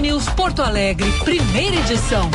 News Porto Alegre, primeira edição.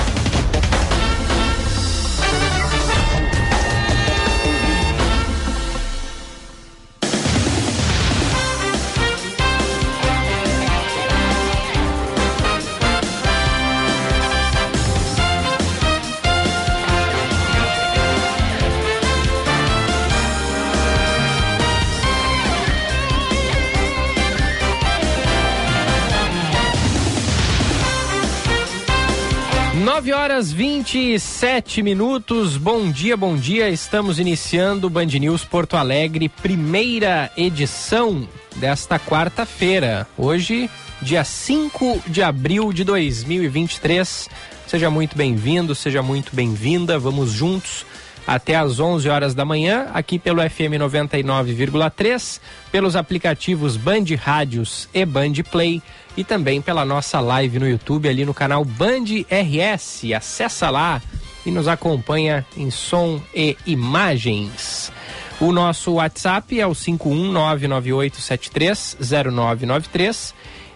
Horas 27 minutos. Bom dia, bom dia. Estamos iniciando o Band News Porto Alegre, primeira edição desta quarta-feira. Hoje, dia 5 de abril de 2023. Seja muito bem-vindo, seja muito bem-vinda. Vamos juntos até às 11 horas da manhã, aqui pelo FM 99,3, pelos aplicativos Band Rádios e Band Play e também pela nossa live no YouTube ali no canal Band RS. Acessa lá e nos acompanha em som e imagens. O nosso WhatsApp é o 51998730993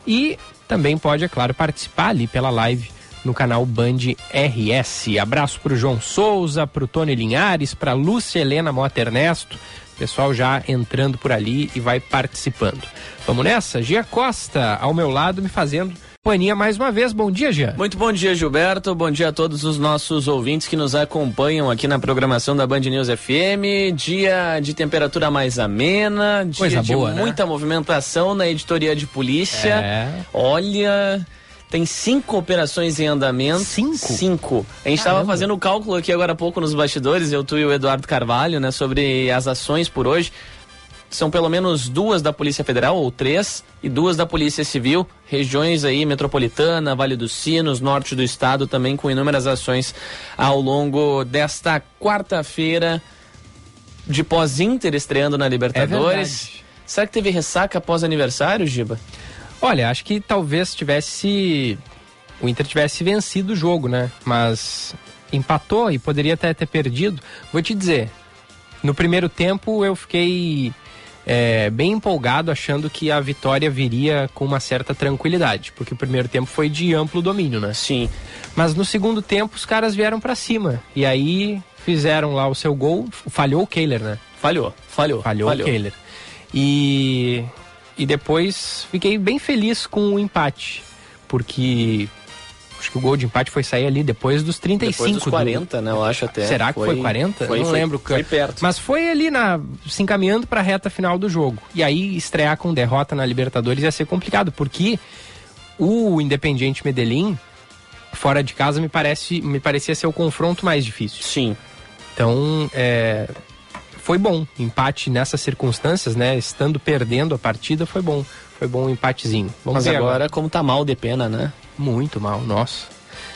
e também pode, é claro, participar ali pela live no canal Band RS. Abraço para o João Souza, para o Tony Linhares, para Lúcia Helena Mota Ernesto, Pessoal já entrando por ali e vai participando. Vamos nessa? Gia Costa, ao meu lado, me fazendo companhia mais uma vez. Bom dia, Gia. Muito bom dia, Gilberto. Bom dia a todos os nossos ouvintes que nos acompanham aqui na programação da Band News FM. Dia de temperatura mais amena, dia Coisa de boa, né? muita movimentação na editoria de polícia. É. Olha. Tem cinco operações em andamento. Cinco? Cinco. A gente estava fazendo o cálculo aqui agora há pouco nos bastidores, eu, tu e o Eduardo Carvalho, né, sobre as ações por hoje. São pelo menos duas da Polícia Federal, ou três, e duas da Polícia Civil, regiões aí metropolitana, Vale dos Sinos, norte do estado, também com inúmeras ações ao longo desta quarta-feira de pós-Inter estreando na Libertadores. verdade. Será que teve ressaca após aniversário, Giba? Olha, acho que talvez tivesse. O Inter tivesse vencido o jogo, né? Mas empatou e poderia até ter perdido. Vou te dizer, no primeiro tempo eu fiquei é, bem empolgado, achando que a vitória viria com uma certa tranquilidade, porque o primeiro tempo foi de amplo domínio, né? Sim. Mas no segundo tempo os caras vieram pra cima e aí fizeram lá o seu gol. Falhou o Kehler, né? Falhou, falhou. Falhou, o Kehler. E, e depois fiquei bem feliz com o empate, porque acho que o gol de empate foi sair ali depois dos 35. Depois dos do- 40, né? Eu acho até. Será que foi 40? Foi, Não foi- lembro. Foi perto. Mas foi ali na se encaminhando para a reta final do jogo. E aí estrear com derrota na Libertadores ia ser complicado, porque o Independiente Medellín fora de casa me parece me parecia ser o confronto mais difícil. Sim. Então, é, foi bom. Empate nessas circunstâncias, né? Estando perdendo a partida, foi bom. Foi bom um empatezinho. Vamos Mas agora, agora. como tá mal de pena, né? Muito mal, nossa.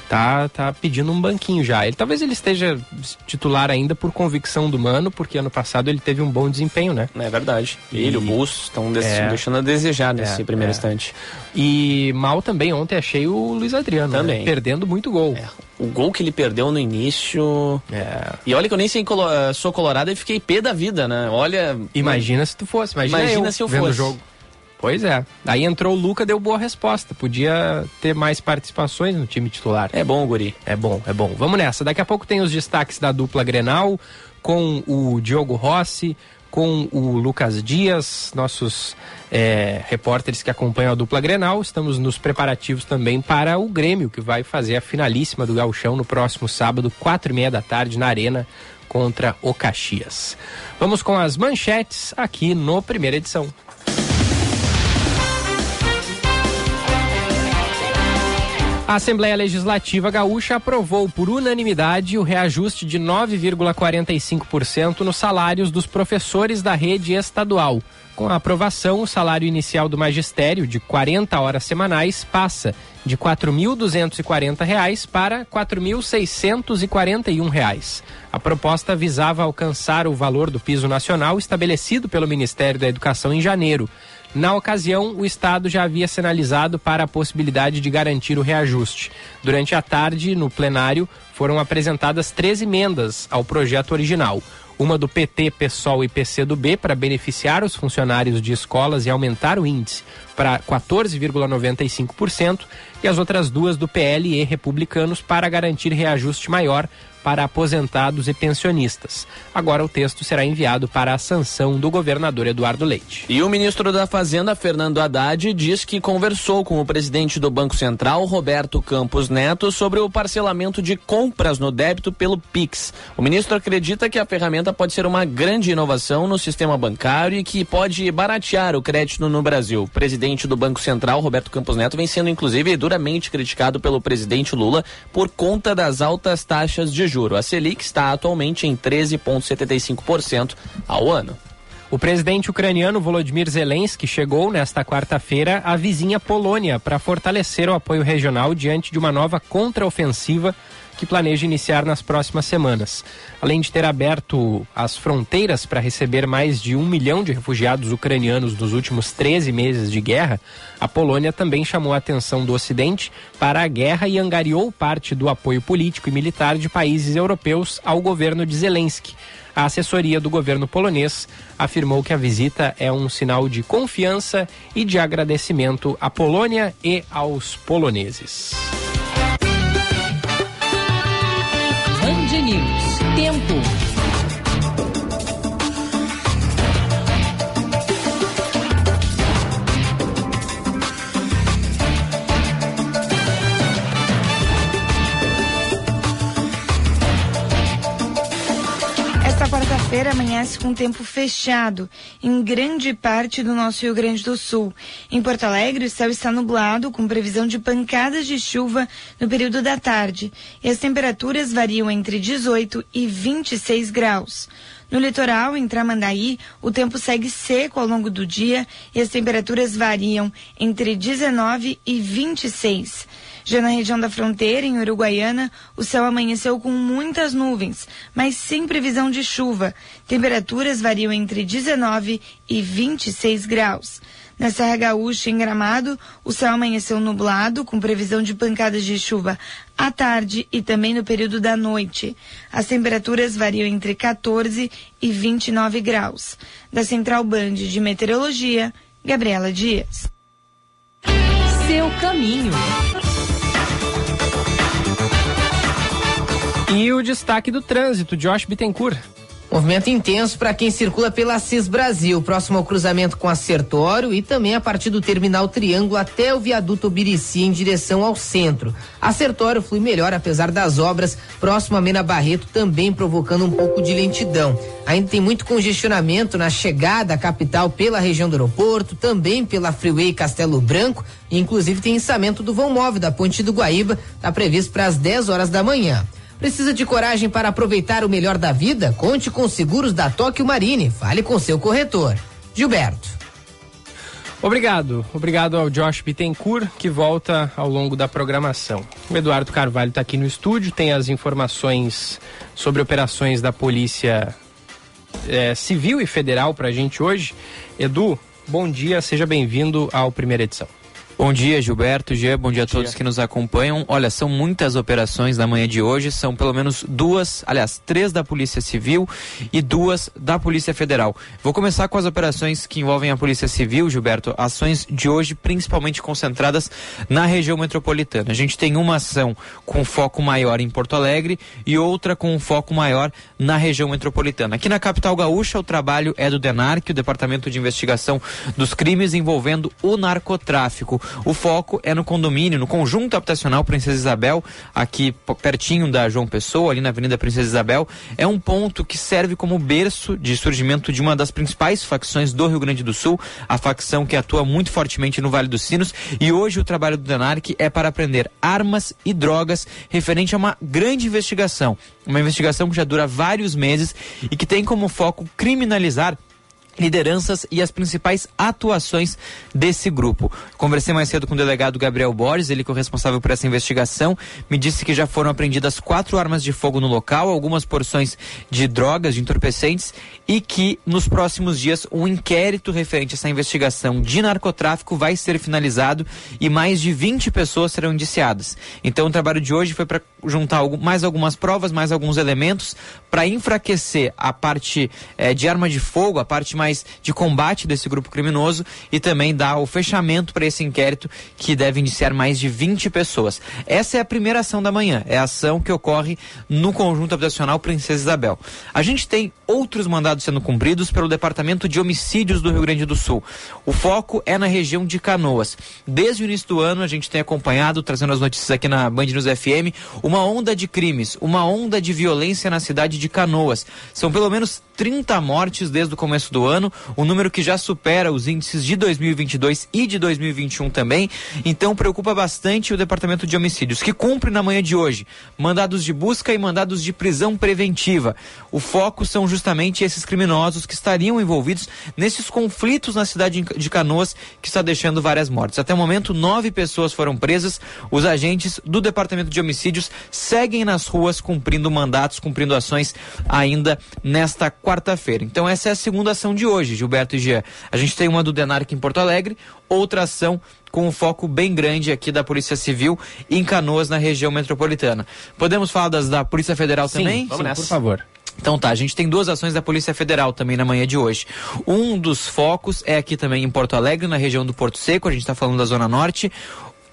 Tá, tá pedindo um banquinho já. Ele, talvez ele esteja titular ainda por convicção do Mano, porque ano passado ele teve um bom desempenho, né? É verdade. Ele, E- o Bustos, estão É. deixando a desejar nesse É, primeiro é. instante. E mal também ontem achei o Luiz Adriano, né? Também. Perdendo muito gol. É, o gol que ele perdeu no início. É. E olha que eu nem sei sou colorado e fiquei pé da vida, né? Olha. Imagina se tu fosse. Imagina, Imagina eu se eu fosse. jogo. Pois é. Aí entrou o Luca, deu boa resposta. Podia ter mais participações no time titular. É bom, Guri. É bom, é bom. Vamos nessa. Daqui a pouco tem os destaques da dupla Grenal com o Diogo Rossi, com o Lucas Dias, nossos é, repórteres que acompanham a dupla Grenal. Estamos nos preparativos também para o Grêmio, que vai fazer a finalíssima do Gauchão no próximo sábado, quatro e meia da tarde, na Arena, contra o Caxias. Vamos com as manchetes aqui no Primeira Edição. A Assembleia Legislativa Gaúcha aprovou por unanimidade o reajuste de 9,45% nos salários dos professores da rede estadual. Com a aprovação, o salário inicial do magistério, de 40 horas semanais, passa de 4.240 reais para 4.641 reais. A proposta visava alcançar o valor do piso nacional estabelecido pelo Ministério da Educação em janeiro. Na ocasião, o Estado já havia sinalizado para a possibilidade de garantir o reajuste. Durante a tarde, no plenário, foram apresentadas três emendas ao projeto original. Uma do PT, PSOL e PCdoB para beneficiar os funcionários de escolas e aumentar o índice. para 14,95% e as outras duas do PL e Republicanos para garantir reajuste maior para aposentados e pensionistas. Agora o texto será enviado para a sanção do governador Eduardo Leite. E o ministro da Fazenda, Fernando Haddad, diz que conversou com o presidente do Banco Central, Roberto Campos Neto, sobre o parcelamento de compras no débito pelo Pix. O ministro acredita que a ferramenta pode ser uma grande inovação no sistema bancário e que pode baratear o crédito no Brasil. O presidente do Banco Central, Roberto Campos Neto, vem sendo inclusive duramente criticado pelo presidente Lula por conta das altas taxas de juros juro. A Selic está atualmente em 13,75% ao ano. O presidente ucraniano Volodymyr Zelensky chegou nesta quarta-feira à vizinha Polônia para fortalecer o apoio regional diante de uma nova contraofensiva que planeja iniciar nas próximas semanas. Além de ter aberto as fronteiras para receber mais de um milhão de refugiados ucranianos nos últimos 13 meses de guerra, a Polônia também chamou a atenção do Ocidente para a guerra e angariou parte do apoio político e militar de países europeus ao governo de Zelensky. A assessoria do governo polonês afirmou que a visita é um sinal de confiança e de agradecimento à Polônia e aos poloneses. News. Tempo. Quarta-feira amanhece com tempo fechado em grande parte do nosso Rio Grande do Sul. Em Porto Alegre, o céu está nublado, com previsão de pancadas de chuva no período da tarde, e as temperaturas variam entre 18 e 26 graus. No litoral, em Tramandaí, o tempo segue seco ao longo do dia e as temperaturas variam entre 19 e 26. Já na região da fronteira, em Uruguaiana, o céu amanheceu com muitas nuvens, mas sem previsão de chuva. Temperaturas variam entre 19 e 26 graus. Na Serra Gaúcha, em Gramado, o céu amanheceu nublado, com previsão de pancadas de chuva à tarde e também no período da noite. As temperaturas variam entre 14 e 29 graus. Da Central Band de Meteorologia, Gabriela Dias. Seu caminho. E o destaque do trânsito, Josh Bittencourt. Movimento intenso para quem circula pela CIS Brasil, próximo ao cruzamento com a Sertório e também a partir do terminal Triângulo até o viaduto Obirici em direção ao centro. A Sertório flui melhor apesar das obras, próximo a Mena Barreto também provocando um pouco de lentidão. Ainda tem muito congestionamento na chegada à capital pela região do aeroporto, também pela Freeway Castelo Branco, e inclusive tem ensamento do vão móvel da Ponte do Guaíba, está previsto para as 10 horas da manhã. Precisa de coragem para aproveitar o melhor da vida? Conte com seguros da Tóquio Marine. Fale com seu corretor. Gilberto. Obrigado. Obrigado ao Josh Bittencourt, que volta ao longo da programação. O Eduardo Carvalho está aqui no estúdio, tem as informações sobre operações da Polícia é, Civil e Federal para a gente hoje. Edu, bom dia, seja bem-vindo ao primeira edição. Bom dia, Gilberto, Jean, bom dia a todos que nos acompanham. Olha, são muitas operações na manhã de hoje, são pelo menos duas, aliás, três da Polícia Civil e duas da Polícia Federal. Vou começar com as operações que envolvem a Polícia Civil, Gilberto, ações de hoje principalmente concentradas na região metropolitana. A gente tem uma ação com foco maior em Porto Alegre e outra com um foco maior na região metropolitana. Aqui na capital gaúcha, o trabalho é do DENARC, o Departamento de Investigação dos Crimes envolvendo o narcotráfico. O foco é no condomínio, no conjunto habitacional Princesa Isabel, aqui pertinho da João Pessoa, ali na Avenida Princesa Isabel. É um ponto que serve como berço de surgimento de uma das principais facções do Rio Grande do Sul, a facção que atua muito fortemente no Vale dos Sinos. E hoje o trabalho do Denarc é para aprender armas e drogas referente a uma grande investigação. Uma investigação que já dura vários meses e que tem como foco criminalizar lideranças e as principais atuações desse grupo. Conversei mais cedo com o delegado Gabriel Borges, ele que é o responsável por essa investigação, me disse que já foram apreendidas quatro armas de fogo no local, algumas porções de drogas, de entorpecentes, e que nos próximos dias um inquérito referente a essa investigação de narcotráfico vai ser finalizado e mais de 20 pessoas serão indiciadas. Então o trabalho de hoje foi para juntar mais algumas provas, mais alguns elementos para enfraquecer a parte eh, de arma de fogo, a parte mais de combate desse grupo criminoso e também dar o fechamento para esse inquérito que deve indiciar mais de 20 pessoas. Essa é a primeira ação da manhã, é a ação que ocorre no conjunto habitacional Princesa Isabel. A gente tem outros mandados sendo cumpridos pelo Departamento de Homicídios do Rio Grande do Sul. O foco é na região de Canoas. Desde o início do ano, a gente tem acompanhado, trazendo as notícias aqui na Band News FM, uma onda de crimes, uma onda de violência na cidade de Canoas. São pelo menos 30 mortes desde o começo do ano, um número que já supera os índices de 2022 e de 2021 também. Então preocupa bastante o Departamento de Homicídios, que cumpre na manhã de hoje mandados de busca e mandados de prisão preventiva. O foco são justamente esses criminosos que estariam envolvidos nesses conflitos na cidade de Canoas, que está deixando várias mortes. Até o momento, nove pessoas foram presas. Os agentes do Departamento de Homicídios seguem nas ruas cumprindo mandatos, cumprindo ações ainda nesta quarta-feira. Então essa é a segunda ação de hoje, Gilberto e Gia. A gente tem uma do Denarc em Porto Alegre, outra ação com um foco bem grande aqui da Polícia Civil em Canoas, na região metropolitana. Podemos falar das da Polícia Federal Sim, também? Vamos nessa. por favor. Então tá, a gente tem duas ações da Polícia Federal também na manhã de hoje. Um dos focos é aqui também em Porto Alegre, na região do Porto Seco, a gente está falando da Zona Norte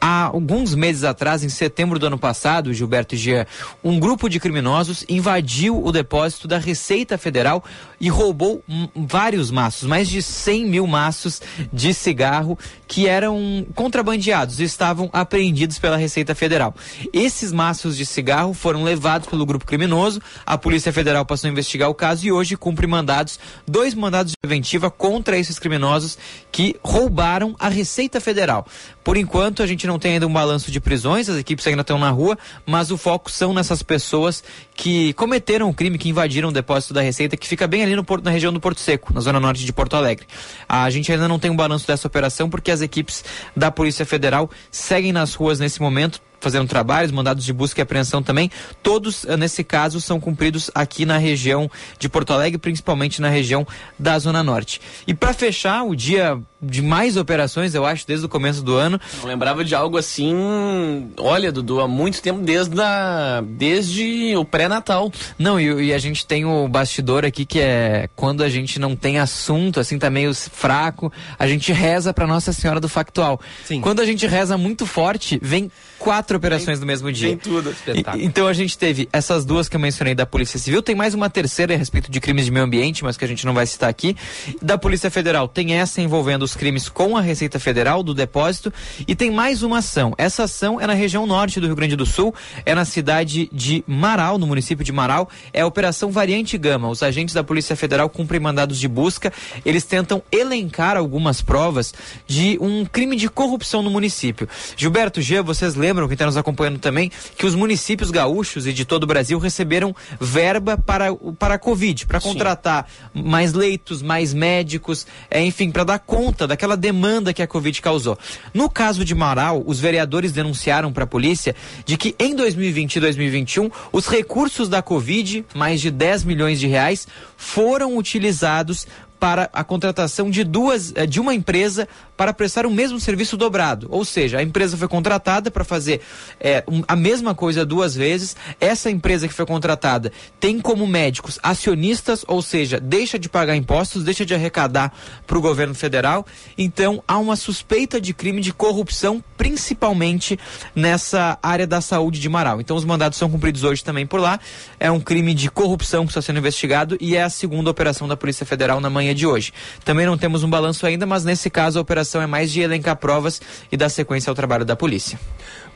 há alguns meses atrás, em setembro do ano passado, Gilberto Gia, um grupo de criminosos invadiu o depósito da Receita Federal e roubou vários maços, mais de 100 mil maços de cigarro que eram contrabandeados e estavam apreendidos pela Receita Federal. Esses maços de cigarro foram levados pelo grupo criminoso, a Polícia Federal passou a investigar o caso e hoje cumpre mandados, dois mandados de preventiva contra esses criminosos que roubaram a Receita Federal. Por enquanto, a gente não tem ainda um balanço de prisões, as equipes ainda estão na rua, mas o foco são nessas pessoas que cometeram o crime, que invadiram o depósito da Receita, que fica bem ali no Porto, na região do Porto Seco, na zona norte de Porto Alegre. A gente ainda não tem um balanço dessa operação, porque as equipes da Polícia Federal seguem nas ruas nesse momento, fazendo trabalhos, mandados de busca e apreensão também. Todos, eh, nesse caso, são cumpridos aqui na região de Porto Alegre, principalmente na região da Zona Norte. E para fechar o dia de mais operações, eu acho, desde o começo do ano. Não lembrava de algo assim, olha, Dudu, há muito tempo, desde, a, desde o pré-natal. Não, e, e, a gente tem o bastidor aqui que é quando a gente não tem assunto, assim, tá meio fraco, a gente reza pra Nossa Senhora do Factual. Sim. Quando a gente reza muito forte, vem quatro operações no mesmo dia. Tem tudo. E, então a gente teve essas duas que eu mencionei da Polícia Civil, tem mais uma terceira a respeito de crimes de meio ambiente, mas que a gente não vai citar aqui. Da Polícia Federal tem essa envolvendo os crimes com a Receita Federal do depósito e tem mais uma ação. Essa ação é na região norte do Rio Grande do Sul, é na cidade de Marau, no município de Marau, é a Operação Variante Gama. Os agentes da Polícia Federal cumprem mandados de busca, eles tentam elencar algumas provas de um crime de corrupção no município. Gilberto G, vocês lembram lembram, quem está nos acompanhando também, que os municípios gaúchos e de todo o Brasil receberam verba para, para a Covid, para contratar mais leitos, mais médicos, é, enfim, para dar conta daquela demanda que a Covid causou. No caso de Marau, os vereadores denunciaram para a polícia de que em 2020 e 2021 os recursos da Covid, mais de 10 milhões de reais, foram utilizados para a contratação de duas eh, de uma empresa para prestar o mesmo serviço dobrado. Ou seja, a empresa foi contratada para fazer é, um, a mesma coisa duas vezes. Essa empresa que foi contratada tem como médicos acionistas, ou seja, deixa de pagar impostos, deixa de arrecadar para o governo federal. Então há uma suspeita de crime de corrupção, principalmente nessa área da saúde de Marau. Então os mandados são cumpridos hoje também por lá. É um crime de corrupção que está sendo investigado e é a segunda operação da Polícia Federal na manhã de hoje. Também não temos um balanço ainda, mas nesse caso a operação é mais de elencar provas e dar sequência ao trabalho da polícia.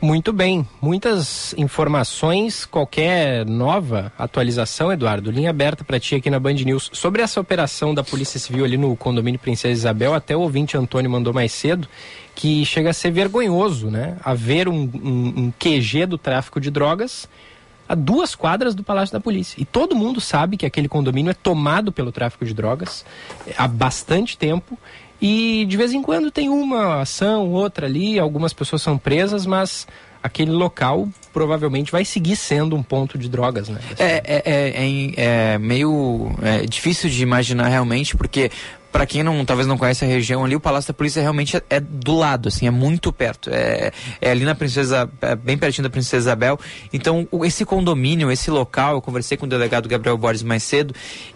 Muito bem, muitas informações, qualquer nova atualização, Eduardo, linha aberta para ti aqui na Band News. Sobre essa operação da Polícia Civil ali no condomínio Princesa Isabel, até o ouvinte Antônio mandou mais cedo, que chega a ser vergonhoso, né? Haver um, um, um QG do tráfico de drogas a duas quadras do Palácio da Polícia. E todo mundo sabe que aquele condomínio é tomado pelo tráfico de drogas há bastante tempo e de vez em quando tem uma ação, outra ali, algumas pessoas são presas, mas aquele local provavelmente vai seguir sendo um ponto de drogas, né? É, é, é, é, é meio é difícil de imaginar realmente, porque para quem não talvez não conhece a região ali, o Palácio da Polícia realmente é, é do lado, assim, é muito perto. É, é ali na Princesa, é bem pertinho da Princesa Isabel. Então, esse condomínio, esse local, eu conversei com o delegado Gabriel Borges mais cedo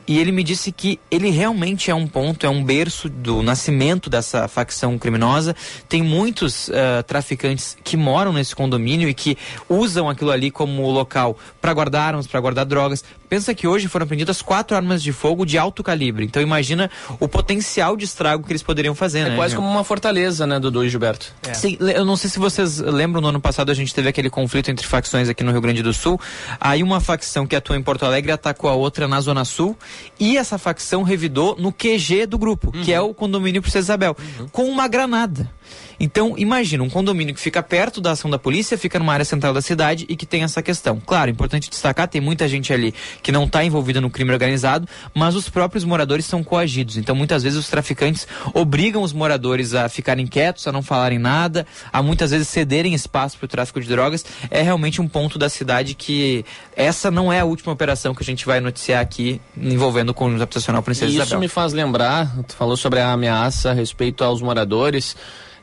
e ele me disse que ele realmente é um ponto, é um berço do nascimento dessa facção criminosa. Tem muitos uh, traficantes que moram nesse condomínio e que usam aquilo ali como local para guardar armas, para guardar drogas. Pensa que hoje foram apreendidas quatro armas de fogo de alto calibre. Então imagina o potencial de estrago que eles poderiam fazer, é né? quase como uma fortaleza, né, Dudu e Gilberto? É. Sim, eu não sei se vocês lembram, no ano passado a gente teve aquele conflito entre facções aqui no Rio Grande do Sul. Aí uma facção que atua em Porto Alegre atacou a outra na Zona Sul e essa facção revidou no QG do grupo, uhum. que é o condomínio Princesa Isabel, uhum. com uma granada. Então, imagina um condomínio que fica perto da ação da polícia, fica numa área central da cidade e que tem essa questão. Claro, importante destacar, tem muita gente ali que não está envolvida no crime organizado, mas os próprios moradores são coagidos. Então, muitas vezes os traficantes obrigam os moradores a ficarem quietos, a não falarem nada, a muitas vezes cederem espaço para o tráfico de drogas. É realmente um ponto da cidade que essa não é a última operação que a gente vai noticiar aqui envolvendo o conjunto habitacional Princesa Isso Isabel. me faz lembrar, tu falou sobre a ameaça a respeito aos moradores.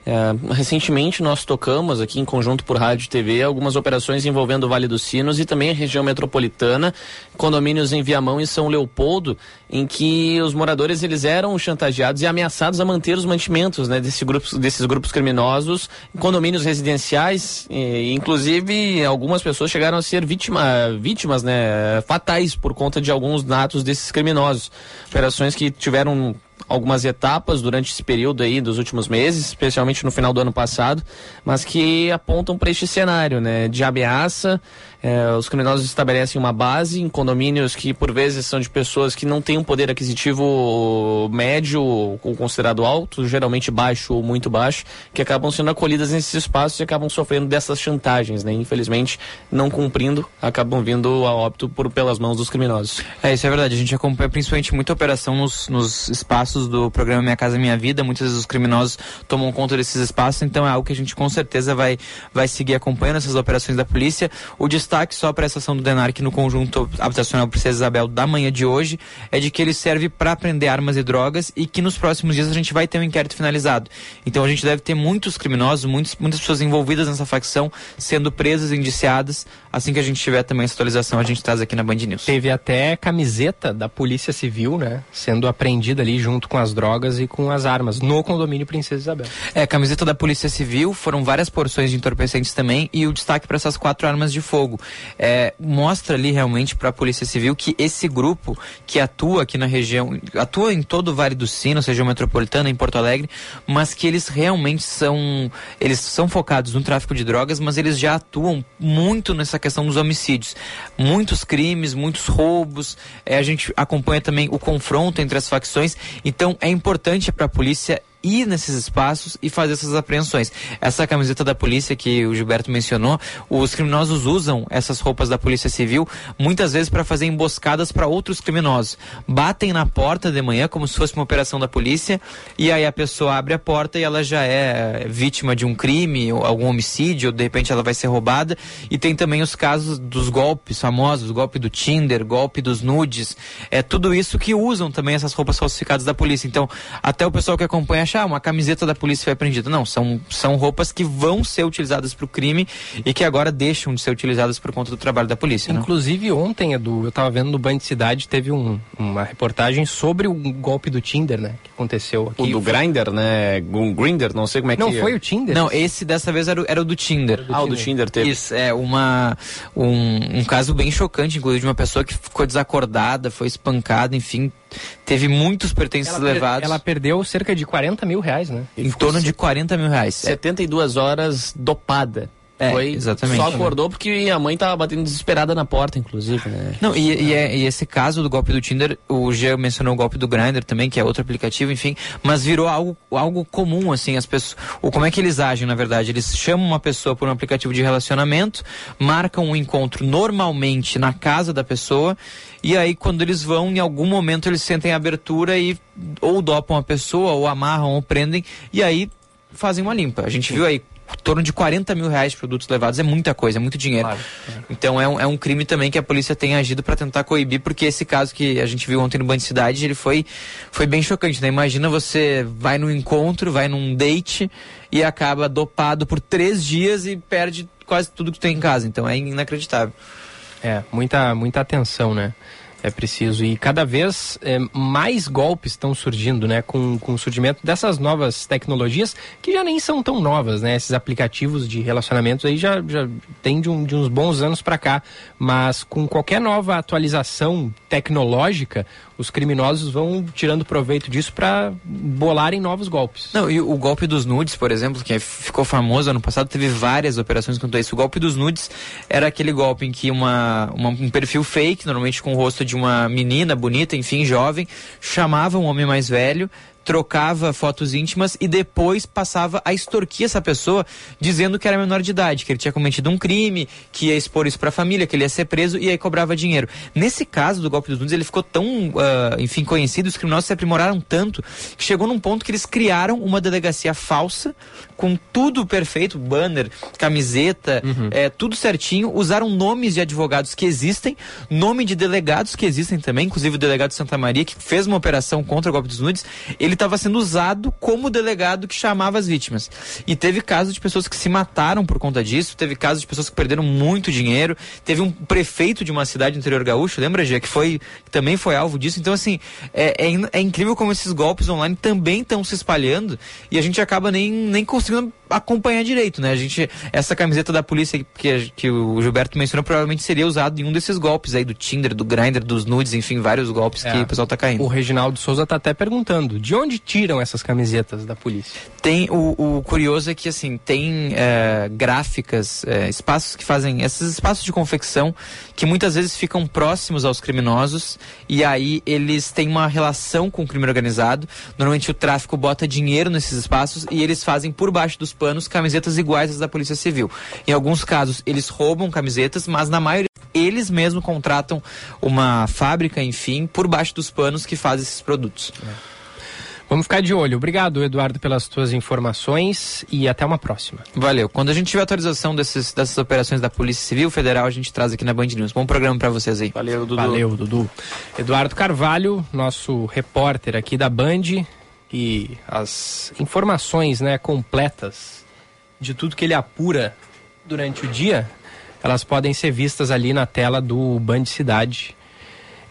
É, recentemente nós tocamos aqui em conjunto por rádio e TV algumas operações envolvendo o Vale dos Sinos e também a região metropolitana, condomínios em Viamão e São Leopoldo, em que os moradores eles eram chantageados e ameaçados a manter os mantimentos né, desse grupo, desses grupos criminosos condomínios residenciais, e, inclusive algumas pessoas chegaram a ser vítima, vítimas né, fatais por conta de alguns atos desses criminosos. Operações que tiveram algumas etapas durante esse período aí dos últimos meses, especialmente no final do ano passado, mas que apontam para este cenário, né, de ameaça é, os criminosos estabelecem uma base em condomínios que, por vezes, são de pessoas que não têm um poder aquisitivo médio ou considerado alto, geralmente baixo ou muito baixo, que acabam sendo acolhidas nesses espaços e acabam sofrendo dessas chantagens, né? Infelizmente, não cumprindo, acabam vindo a óbito por, pelas mãos dos criminosos. É, isso é verdade. A gente acompanha principalmente muita operação nos, nos espaços do programa Minha Casa Minha Vida. Muitas vezes os criminosos tomam conta desses espaços, então é algo que a gente com certeza vai, vai seguir acompanhando essas operações da polícia. O só para essa ação do DENARC no conjunto habitacional Princesa Isabel da manhã de hoje é de que ele serve para prender armas e drogas e que nos próximos dias a gente vai ter um inquérito finalizado. Então a gente deve ter muitos criminosos, muitos, muitas pessoas envolvidas nessa facção sendo presas, indiciadas. Assim que a gente tiver também essa atualização, a gente traz aqui na Band News. Teve até camiseta da Polícia Civil, né? Sendo apreendida ali junto com as drogas e com as armas no condomínio Princesa Isabel. É, camiseta da Polícia Civil, foram várias porções de entorpecentes também e o destaque para essas quatro armas de fogo é, mostra ali realmente para a Polícia Civil que esse grupo que atua aqui na região, atua em todo o Vale do Sino, região metropolitana, em Porto Alegre, mas que eles realmente são, eles são focados no tráfico de drogas, mas eles já atuam muito nessa questão dos homicídios. Muitos crimes, muitos roubos, é, a gente acompanha também o confronto entre as facções, então é importante para a polícia ir nesses espaços e fazer essas apreensões. Essa camiseta da polícia que o Gilberto mencionou, os criminosos usam essas roupas da Polícia Civil muitas vezes para fazer emboscadas para outros criminosos. Batem na porta de manhã como se fosse uma operação da polícia e aí a pessoa abre a porta e ela já é vítima de um crime, ou algum homicídio, ou de repente ela vai ser roubada. E tem também os casos dos golpes famosos, golpe do Tinder, golpe dos nudes, é tudo isso que usam também essas roupas falsificadas da polícia. Então, até o pessoal que acompanha acha, ah, uma camiseta da polícia foi apreendida. Não, são, são roupas que vão ser utilizadas para o crime e que agora deixam de ser utilizadas por conta do trabalho da polícia. Né? Inclusive, não? ontem, Edu, eu estava vendo no Band Cidade, teve um, uma reportagem sobre o golpe do Tinder, né? Que aconteceu aqui. O do Grindr, né? Um Grindr, não sei como é não, que Não, foi o Tinder? Não, esse dessa vez era o, era o do Tinder. do ah, o do Tinder teve. Isso, é uma, um, um caso bem chocante, inclusive, de uma pessoa que ficou desacordada, foi espancada, enfim, teve muitos pertences ela levados. Per, ela perdeu cerca de 40 mil reais, né? Em torno de 40 mil reais. 72 horas dopada. É, Foi, exatamente. Só acordou porque a mãe tava batendo desesperada na porta, inclusive, né? Não, e, e, é, e, esse caso do golpe do Tinder, o G mencionou o golpe do Grindr também, que é outro aplicativo, enfim, mas virou algo, algo comum, assim, as pessoas. O, como é que eles agem, na verdade? Eles chamam uma pessoa por um aplicativo de relacionamento, marcam um encontro normalmente na casa da pessoa, e aí quando eles vão, em algum momento eles sentem abertura e ou dopam a pessoa, ou amarram, ou prendem, e aí fazem uma limpa. A gente viu aí torno de 40 mil reais de produtos levados. É muita coisa, é muito dinheiro. Claro. Então é um, é um crime também que a polícia tem agido para tentar coibir, porque esse caso que a gente viu ontem no Band Cidade, ele foi, foi bem chocante, né? Imagina você vai num encontro, vai num date e acaba dopado por três dias e perde quase tudo que tem em casa. Então é inacreditável. É, muita, muita atenção, né? É preciso. E cada vez é, mais golpes estão surgindo, né? Com, com o surgimento dessas novas tecnologias, que já nem são tão novas, né? Esses aplicativos de relacionamentos aí já, já tem de, um, de uns bons anos para cá. Mas com qualquer nova atualização tecnológica, os criminosos vão tirando proveito disso para bolarem novos golpes. Não, e o golpe dos nudes, por exemplo, que ficou famoso ano passado, teve várias operações quanto a isso. O golpe dos nudes era aquele golpe em que uma, uma um perfil fake, normalmente com o rosto de uma menina bonita, enfim, jovem, chamava um homem mais velho, trocava fotos íntimas e depois passava a extorquir essa pessoa dizendo que era menor de idade, que ele tinha cometido um crime, que ia expor isso para a família, que ele ia ser preso e aí cobrava dinheiro. Nesse caso do golpe dos nudes, ele ficou tão, uh, enfim, conhecido, os criminosos se aprimoraram tanto que chegou num ponto que eles criaram uma delegacia falsa com tudo perfeito, banner, camiseta, uhum. é, tudo certinho, usaram nomes de advogados que existem, nome de delegados que existem também, inclusive o delegado de Santa Maria, que fez uma operação contra o golpe dos nudes, ele estava sendo usado como delegado que chamava as vítimas. E teve casos de pessoas que se mataram por conta disso, teve casos de pessoas que perderam muito dinheiro, teve um prefeito de uma cidade do interior gaúcho, lembra, Gê, que foi que também foi alvo disso. Então, assim, é, é, é incrível como esses golpes online também estão se espalhando e a gente acaba nem, nem conseguindo 지금 acompanhar direito, né? A gente, essa camiseta da polícia que, que o Gilberto mencionou provavelmente seria usado em um desses golpes aí do Tinder, do Grindr, dos nudes, enfim, vários golpes é. que o pessoal tá caindo. O Reginaldo Souza tá até perguntando, de onde tiram essas camisetas da polícia? Tem, o, o curioso é que, assim, tem é, gráficas, é, espaços que fazem, esses espaços de confecção que muitas vezes ficam próximos aos criminosos e aí eles têm uma relação com o crime organizado. Normalmente o tráfico bota dinheiro nesses espaços e eles fazem por baixo dos panos camisetas iguais às da Polícia Civil. Em alguns casos, eles roubam camisetas, mas na maioria eles mesmos contratam uma fábrica, enfim, por baixo dos panos que faz esses produtos. É. Vamos ficar de olho. Obrigado, Eduardo, pelas tuas informações e até uma próxima. Valeu. Quando a gente tiver atualização desses, dessas operações da Polícia Civil Federal, a gente traz aqui na Band News. Bom programa para vocês aí. Valeu, Dudu. Valeu, Dudu. Eduardo Carvalho, nosso repórter aqui da Band e as informações, né, completas de tudo que ele apura durante o dia, elas podem ser vistas ali na tela do Band Cidade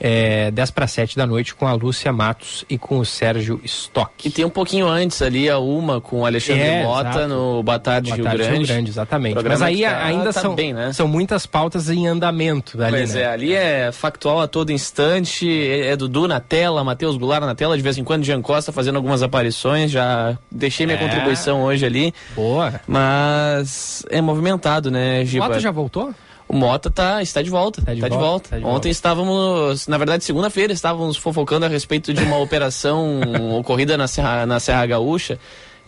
é, 10 para 7 da noite com a Lúcia Matos e com o Sérgio Stock. E tem um pouquinho antes ali a uma com o Alexandre é, Mota exato. no Boa Tarde, Boa Tarde Rio Grande. Rio Grande exatamente. Mas aí tá, ainda tá são, bem, né? são muitas pautas em andamento dali, Pois né? é, ali é factual a todo instante, é, é Dudu na tela, Matheus Goulart na tela, de vez em quando Jean Costa fazendo algumas aparições, já deixei minha é. contribuição hoje ali. Boa. Mas é movimentado, né, Giba? Mota já voltou? O Mota tá, está de volta. Está de, tá volta, de volta. Tá de Ontem volta. estávamos, na verdade, segunda-feira, estávamos fofocando a respeito de uma operação ocorrida na Serra, na Serra Gaúcha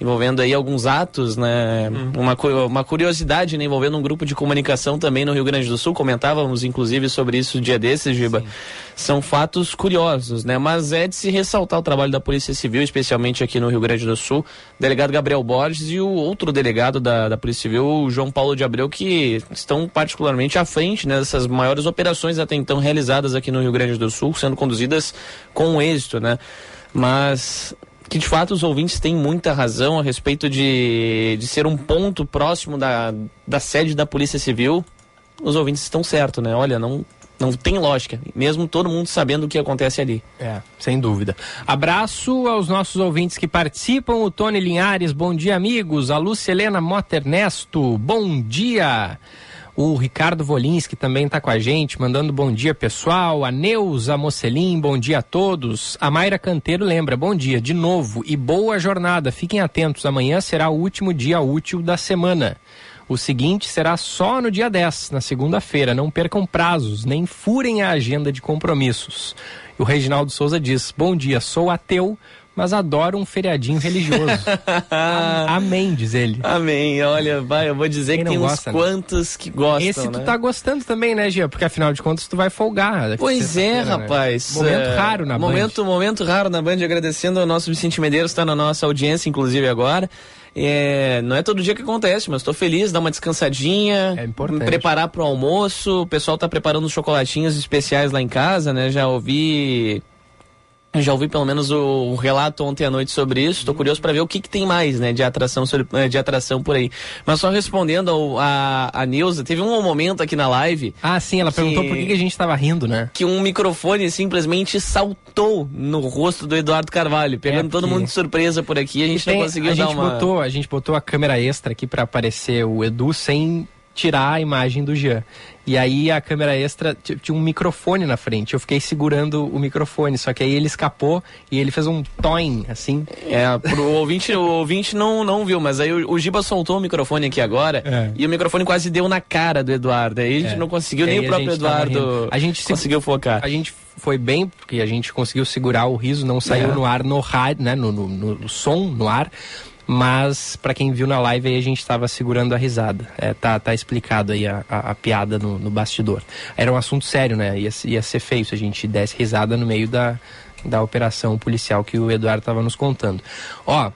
envolvendo aí alguns atos, né? Uhum. Uma, uma curiosidade, né? Envolvendo um grupo de comunicação também no Rio Grande do Sul. Comentávamos, inclusive, sobre isso dia desses, Giba. Sim. São fatos curiosos, né? Mas é de se ressaltar o trabalho da Polícia Civil, especialmente aqui no Rio Grande do Sul. O delegado Gabriel Borges e o outro delegado da, da Polícia Civil, o João Paulo de Abreu, que estão particularmente à frente né, dessas maiores operações até então realizadas aqui no Rio Grande do Sul, sendo conduzidas com êxito, né? Mas que de fato os ouvintes têm muita razão a respeito de, de ser um ponto próximo da, da sede da Polícia Civil. Os ouvintes estão certos, né? Olha, não, não tem lógica, mesmo todo mundo sabendo o que acontece ali. É, sem dúvida. Abraço aos nossos ouvintes que participam. O Tony Linhares, bom dia, amigos. A Lúcia Helena Mota Ernesto, bom dia. O Ricardo Volinski também está com a gente, mandando bom dia pessoal. A Neuza Mocelim, bom dia a todos. A Mayra Canteiro lembra, bom dia de novo e boa jornada. Fiquem atentos, amanhã será o último dia útil da semana. O seguinte será só no dia 10, na segunda-feira. Não percam prazos, nem furem a agenda de compromissos. E o Reginaldo Souza diz: Bom dia, sou ateu, mas adoro um feriadinho religioso. Amém, diz ele. Amém. Olha, vai, eu vou dizer Quem que tem não uns gosta, né? quantos que gostam, Esse tu né? tá gostando também, né, Gia? Porque afinal de contas tu vai folgar. daqui Pois é, né? rapaz. Momento É, raro na momento, Momento raro na Band, agradecendo ao nosso Vicente Medeiros, está na nossa audiência, inclusive agora. É, não é todo dia que acontece, mas estou feliz, dar uma descansadinha, É importante. me preparar para o almoço. O pessoal tá preparando os chocolatinhos especiais lá em casa, né? Já ouvi já ouvi pelo menos o, o relato ontem à noite sobre isso. Estou curioso para ver o que, que tem mais, né, de atração sobre- eh, de atração por aí. Mas só respondendo ao, a, a Neuza, teve um momento aqui na live Ah, sim, ela Que- perguntou por que, que a gente tava rindo, né? que um microfone simplesmente saltou no rosto do Eduardo Carvalho, pegando É, todo mundo de surpresa por aqui. A gente Tem- não conseguiu a gente uma. botou A gente botou a câmera extra aqui pra aparecer o Edu sem tirar a imagem do Jean. E aí a câmera extra tinha um microfone na frente. Eu fiquei segurando o microfone, só que aí ele escapou e ele fez um toin, assim. É, pro ouvinte, o ouvinte não, não viu, mas aí o, o Giba soltou o microfone aqui agora É. e o microfone quase deu na cara do Eduardo. Aí a gente É. não conseguiu, nem o próprio Eduardo. A gente se- conseguiu focar. A gente foi bem, porque a gente conseguiu segurar o riso, não saiu É. no ar no rádio, né? No, no- no som, no ar. Mas pra quem viu na live aí a gente tava segurando a risada. É, tá, tá explicado aí a, a, a piada no, no bastidor. Era um assunto sério, né? Ia, ia ser feio se a gente desse risada no meio da, da operação policial que o Eduardo tava nos contando. Ó,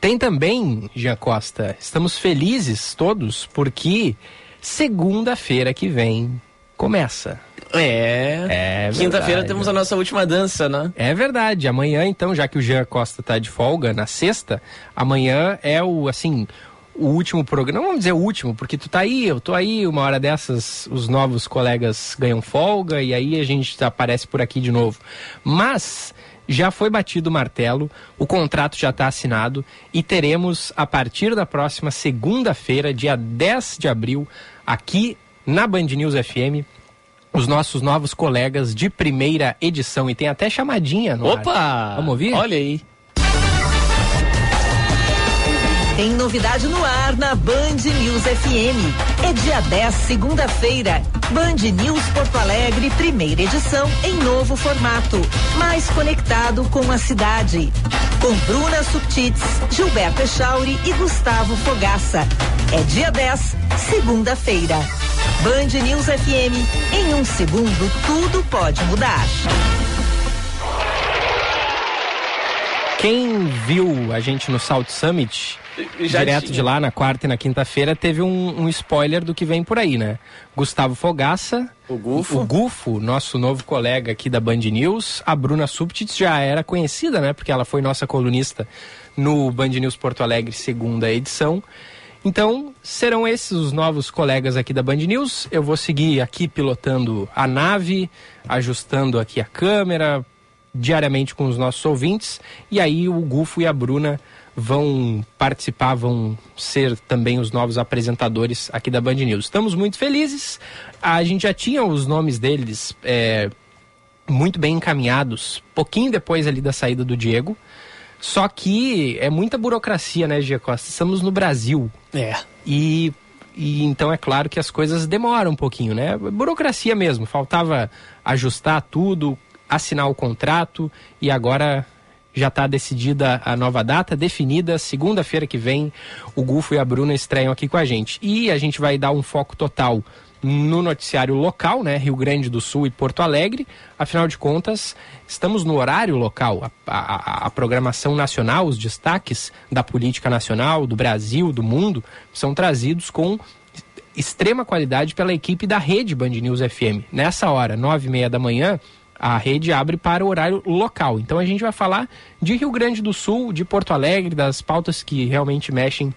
tem também, Jean Costa, estamos felizes todos porque segunda-feira que vem começa. É. É Quinta-feira temos a nossa última dança, né? É verdade. Amanhã, então, já que o Jean Costa tá de folga na sexta, amanhã é o, assim, o último programa. Não vamos dizer o último, porque tu tá aí, eu tô aí, uma hora dessas, os novos colegas ganham folga e aí a gente aparece por aqui de novo. Mas já foi batido o martelo, o contrato já está assinado e teremos, a partir da próxima segunda-feira, dia 10 de abril, aqui na Band News FM, os nossos novos colegas de primeira edição. E tem até chamadinha no ar. Opa! Vamos ouvir? Olha aí. Tem novidade no ar na Band News FM. É dia 10, segunda-feira. Band News Porto Alegre, primeira edição, em novo formato. Mais conectado com a cidade. Com Bruna Subtits, Gilberto Echauri e Gustavo Fogaça. É dia 10, segunda-feira. Band News FM. Em um segundo, tudo pode mudar. Quem viu a gente no South Summit, direto tinha. de lá na quarta e na quinta-feira, teve um, um spoiler do que vem por aí, né? Gustavo Fogaça, O Gufo. o Gufo, nosso novo colega aqui da Band News, a Bruna Subtits já era conhecida, né? Porque ela foi nossa colunista no Band News Porto Alegre, segunda edição. Então, serão esses os novos colegas aqui da Band News. Eu vou seguir aqui pilotando a nave, ajustando aqui a câmera, diariamente com os nossos ouvintes. E aí o Gufo e a Bruna vão participar, vão ser também os novos apresentadores aqui da Band News. Estamos muito felizes. A gente já tinha os nomes deles é, muito bem encaminhados, pouquinho depois ali da saída do Diego. Só que é muita burocracia, né, Gia Costa? Estamos no Brasil. É. E, e então é claro que as coisas demoram um pouquinho, né? Burocracia mesmo. Faltava ajustar tudo, assinar o contrato e agora já está decidida a nova data, definida. Segunda-feira que vem, o Gufo e a Bruna estreiam aqui com a gente. E a gente vai dar um foco total no noticiário local, né? Rio Grande do Sul e Porto Alegre. Afinal de contas, estamos no horário local. A, a- a programação nacional, os destaques da política nacional, do Brasil, do mundo, são trazidos com extrema qualidade pela equipe da rede Band News FM. Nessa hora, nove e meia da manhã, a rede abre para o horário local. Então a gente vai falar de Rio Grande do Sul, de Porto Alegre, das pautas que realmente mexem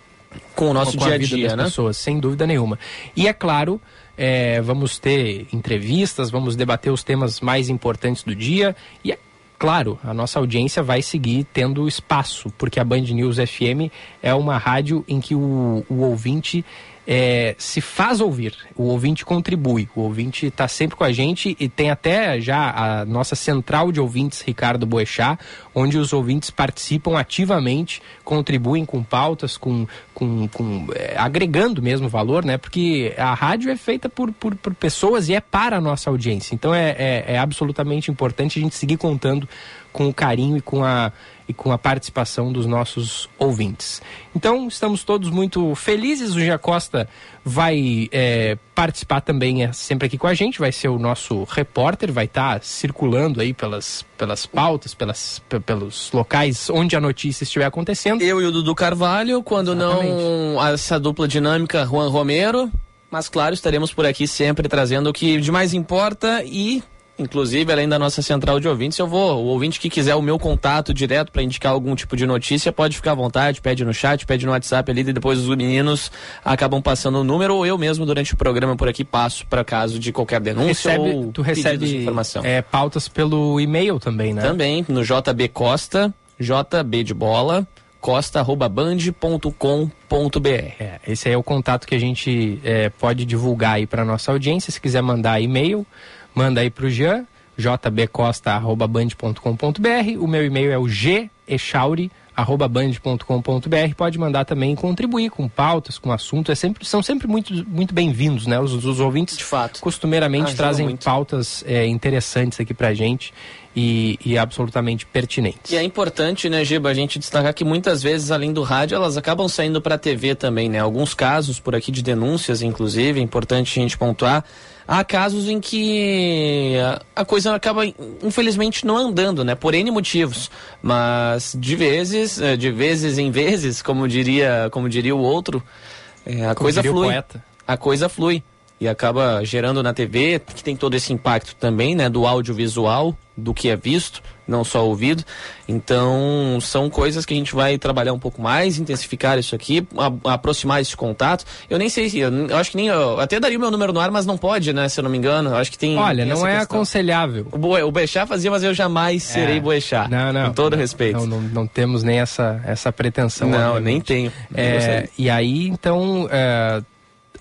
Com o nosso com dia a vida dia, das né? pessoas, sem dúvida nenhuma. E é claro, é, vamos ter entrevistas, vamos debater os temas mais importantes do dia e é claro, a nossa audiência vai seguir tendo espaço, porque a Band News FM é uma rádio em que o, o ouvinte é, se faz ouvir, o ouvinte contribui, o ouvinte está sempre com a gente e tem até já a nossa central de ouvintes, Ricardo Boechat, onde os ouvintes participam ativamente, contribuem com pautas, com, com, com é, agregando mesmo valor, né? Porque a rádio é feita por, por, por pessoas e é para a nossa audiência. Então é, é, é absolutamente importante a gente seguir contando com o carinho e com a e com a participação dos nossos ouvintes. Então, estamos todos muito felizes. O Gia Costa vai é, participar também é, sempre aqui com a gente, vai ser o nosso repórter, vai estar tá circulando aí pelas, pelas pautas, pelas, pelos locais onde a notícia estiver acontecendo. Eu e o Dudu Carvalho, quando Exatamente. não essa dupla dinâmica, Juan Romero. Mas claro, estaremos por aqui sempre trazendo o que de mais importa e Inclusive, além da nossa central de ouvintes, eu vou. O ouvinte que quiser o meu contato direto para indicar algum tipo de notícia, pode ficar à vontade, pede no chat, pede no WhatsApp ali, e depois os meninos acabam passando o número, ou eu mesmo, durante o programa por aqui, passo para caso de qualquer denúncia recebe, ou tu recebe de informação. É, pautas pelo e-mail também, né? Também, no JB Costa, JB de bola, costa.band.com.br. É, esse aí é o contato que a gente é, pode divulgar aí para nossa audiência. Se quiser mandar e-mail manda aí para o Jean, jbcosta.band.com.br. O meu e-mail é o gechauri.band.com.br. Pode mandar também contribuir com pautas, com assuntos. É sempre, são sempre muito, muito bem-vindos, né? Os, os ouvintes, de fato, costumeiramente Ajuda trazem muito. pautas é, interessantes aqui para gente. E, e, absolutamente pertinentes. E é importante, né, Giba, a gente destacar que muitas vezes, além do rádio, elas acabam saindo para a TV também, né? Alguns casos por aqui de denúncias, inclusive, é importante a gente pontuar há casos em que a coisa acaba, infelizmente, não andando, né? Por N motivos. Mas de vezes, eh, de vezes em vezes, como diria, como diria o outro, é, a como coisa flui. A coisa flui. E acaba gerando na TV, que tem todo esse impacto também, né? Do audiovisual, do que é visto não só ouvido. Então, são coisas que a gente vai trabalhar um pouco mais, intensificar isso aqui, a, aproximar esse contato. Eu nem sei se, eu, eu acho que nem, eu até daria o meu número no ar, mas não pode, né, se eu não me engano. Eu acho que tem. Olha, não é questão. aconselhável. O, Boe, o Boechat fazia, mas eu jamais é. serei Boechat. Não, não. Com todo respeito. Não, não, não, temos nem essa, essa pretensão. Não, nem tenho. É, e aí, então. É,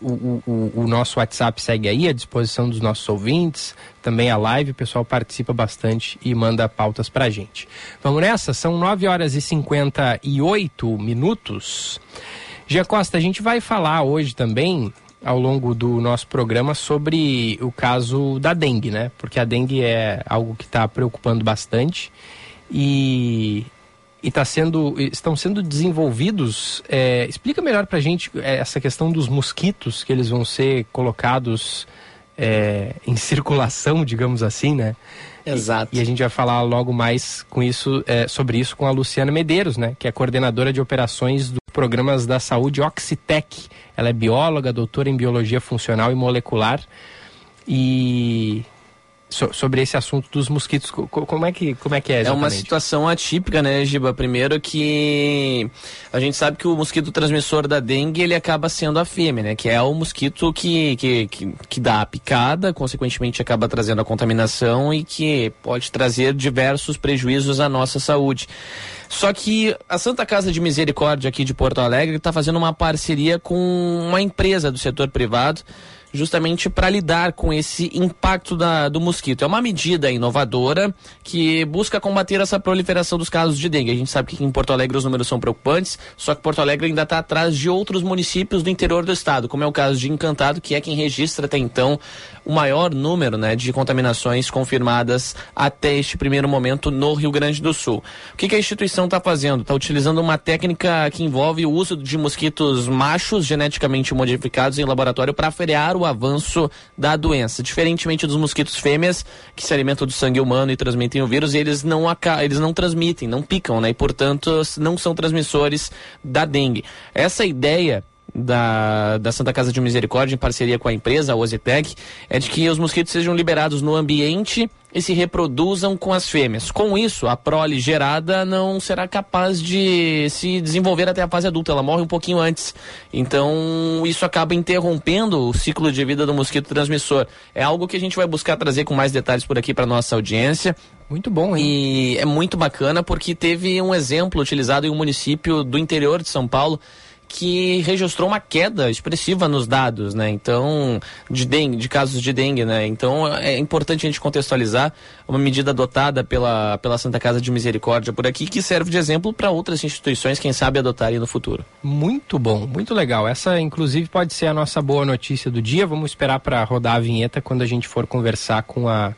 o, o, o, nosso WhatsApp segue aí à disposição dos nossos ouvintes, também a live, o pessoal participa bastante e manda pautas pra gente. Vamos nessa? São 9 horas e 58 minutos. Gia Costa, a gente vai falar hoje também, ao longo do nosso programa, sobre o caso da dengue, né? Porque a dengue é algo que está preocupando bastante e e tá sendo, estão sendo desenvolvidos. É, explica melhor para a gente é, essa questão dos mosquitos que eles vão ser colocados é, em circulação, digamos assim, né? Exato. E, e, a gente vai falar logo mais com isso, é, sobre isso com a Luciana Medeiros, né? Que é coordenadora de operações dos programas da saúde Oxitec. Ela é bióloga, doutora em biologia funcional e molecular. E so, sobre esse assunto dos mosquitos. Como é que, como é, que é exatamente? É uma situação atípica, né, Giba? Primeiro que a gente sabe que o mosquito transmissor da dengue, ele acaba sendo a fêmea, né? Que é o mosquito que, que, que, que dá a picada, consequentemente acaba trazendo a contaminação e que pode trazer diversos prejuízos à nossa saúde. Só que a Santa Casa de Misericórdia aqui de Porto Alegre está fazendo uma parceria com uma empresa do setor privado justamente para lidar com esse impacto da, do mosquito. É uma medida inovadora que busca combater essa proliferação dos casos de dengue. A gente sabe que em Porto Alegre os números são preocupantes, só que Porto Alegre ainda está atrás de outros municípios do interior do estado, como é o caso de Encantado, que é quem registra até então o maior número né, de contaminações confirmadas até este primeiro momento no Rio Grande do Sul. O que, que a instituição está fazendo? Está utilizando uma técnica que envolve o uso de mosquitos machos geneticamente modificados em laboratório para frear o avanço da doença. Diferentemente dos mosquitos fêmeas, que se alimentam do sangue humano e transmitem o vírus, eles não, eles não transmitem, não picam, né? E, portanto, não são transmissores da dengue. Essa ideia da, da Santa Casa de Misericórdia, em parceria com a empresa, a Ozitec, é de que os mosquitos sejam liberados no ambiente e se reproduzam com as fêmeas. Com isso, a prole gerada não será capaz de se desenvolver até a fase adulta, ela morre um pouquinho antes. Então, isso acaba interrompendo o ciclo de vida do mosquito transmissor. É algo que a gente vai buscar trazer com mais detalhes por aqui para nossa audiência. Muito bom, hein? E é muito bacana porque teve um exemplo utilizado em um município do interior de São Paulo que registrou uma queda expressiva nos dados, né? Então, de dengue, de casos de dengue, né? Então, é importante a gente contextualizar uma medida adotada pela, pela Santa Casa de Misericórdia por aqui que serve de exemplo para outras instituições, quem sabe adotarem no futuro. Muito bom, muito legal. Essa, inclusive, pode ser a nossa boa notícia do dia. Vamos esperar para rodar a vinheta quando a gente for conversar com a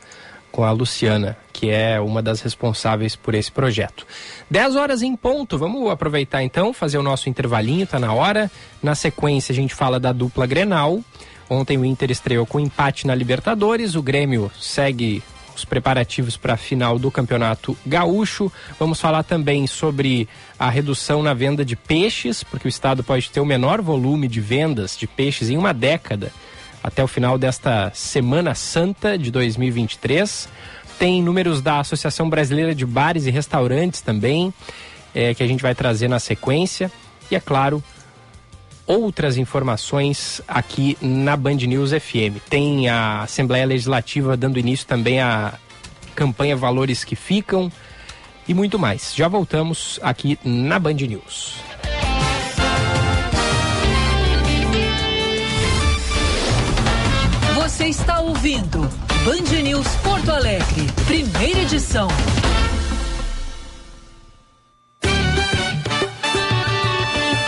com a Luciana, que é uma das responsáveis por esse projeto. 10 horas em ponto, vamos aproveitar então, fazer o nosso intervalinho, tá na hora. Na sequência a gente fala da dupla Grenal. Ontem o Inter estreou com empate na Libertadores, o Grêmio segue os preparativos para a final do Campeonato Gaúcho. Vamos falar também sobre a redução na venda de peixes, porque o estado pode ter o menor volume de vendas de peixes em uma década até o final desta Semana Santa de 2023. Tem números da Associação Brasileira de Bares e Restaurantes também, é, que a gente vai trazer na sequência. E é claro, outras informações aqui na Band News FM. Tem a Assembleia Legislativa dando início também à campanha Valores que Ficam e muito mais. Já voltamos aqui na Band News. Ouvindo Band News Porto Alegre, primeira edição.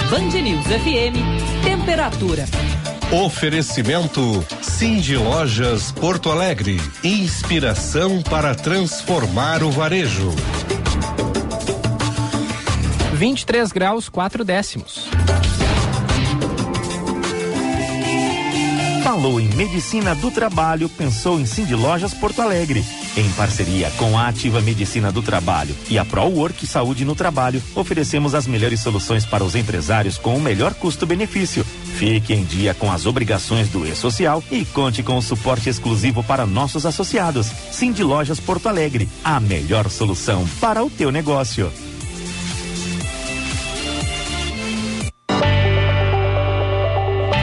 Band News FM, temperatura. Oferecimento Cindy Lojas Porto Alegre. Inspiração para transformar o varejo. 23 graus, 4 décimos. Falou em medicina do trabalho, pensou em Cindy Lojas Porto Alegre. Em parceria com a Ativa Medicina do Trabalho e a ProWork Saúde no Trabalho, oferecemos as melhores soluções para os empresários com o melhor custo-benefício. Fique em dia com as obrigações do E-Social e conte com o suporte exclusivo para nossos associados. Cindy Lojas Porto Alegre, a melhor solução para o teu negócio.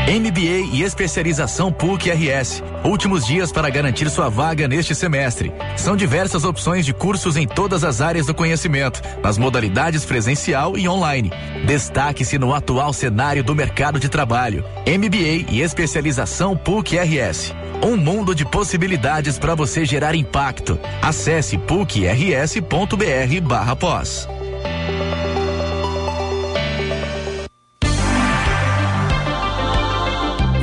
MBA e especialização PUC RS. Últimos dias para garantir sua vaga neste semestre. São diversas opções de cursos em todas as áreas do conhecimento, nas modalidades presencial e online. Destaque-se no atual cenário do mercado de trabalho. MBA e especialização PUC RS. Um mundo de possibilidades para você gerar impacto. Acesse pucrs.br/barra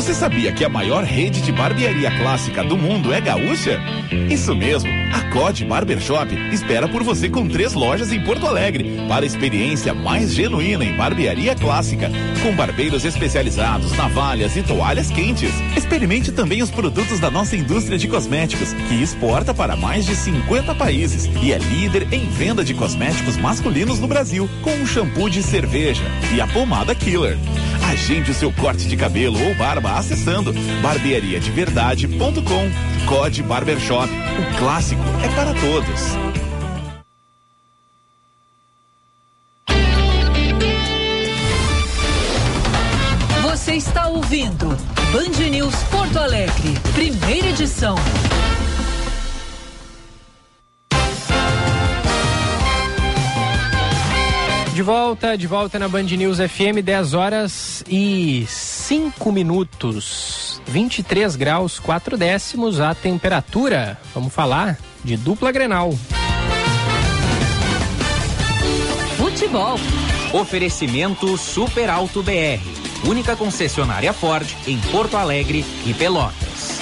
Você sabia que a maior rede de barbearia clássica do mundo é gaúcha? Isso mesmo, a COD Barbershop espera por você com três lojas em Porto Alegre para experiência mais genuína em barbearia clássica, com barbeiros especializados, navalhas e toalhas quentes. Experimente também os produtos da nossa indústria de cosméticos, que exporta para mais de 50 países e é líder em venda de cosméticos masculinos no Brasil, com o shampoo de cerveja e a pomada Killer. Agende o seu corte de cabelo ou barba acessando barbeariadeverdade.com. Code Barbershop. O clássico é para todos. Você está ouvindo Band News Porto Alegre, primeira edição. De volta, de volta na Band News FM, 10 horas e 5 minutos. 23 graus, 4 décimos a temperatura. Vamos falar de dupla Grenal. Futebol. Oferecimento Super Alto BR. Única concessionária Ford em Porto Alegre e Pelotas.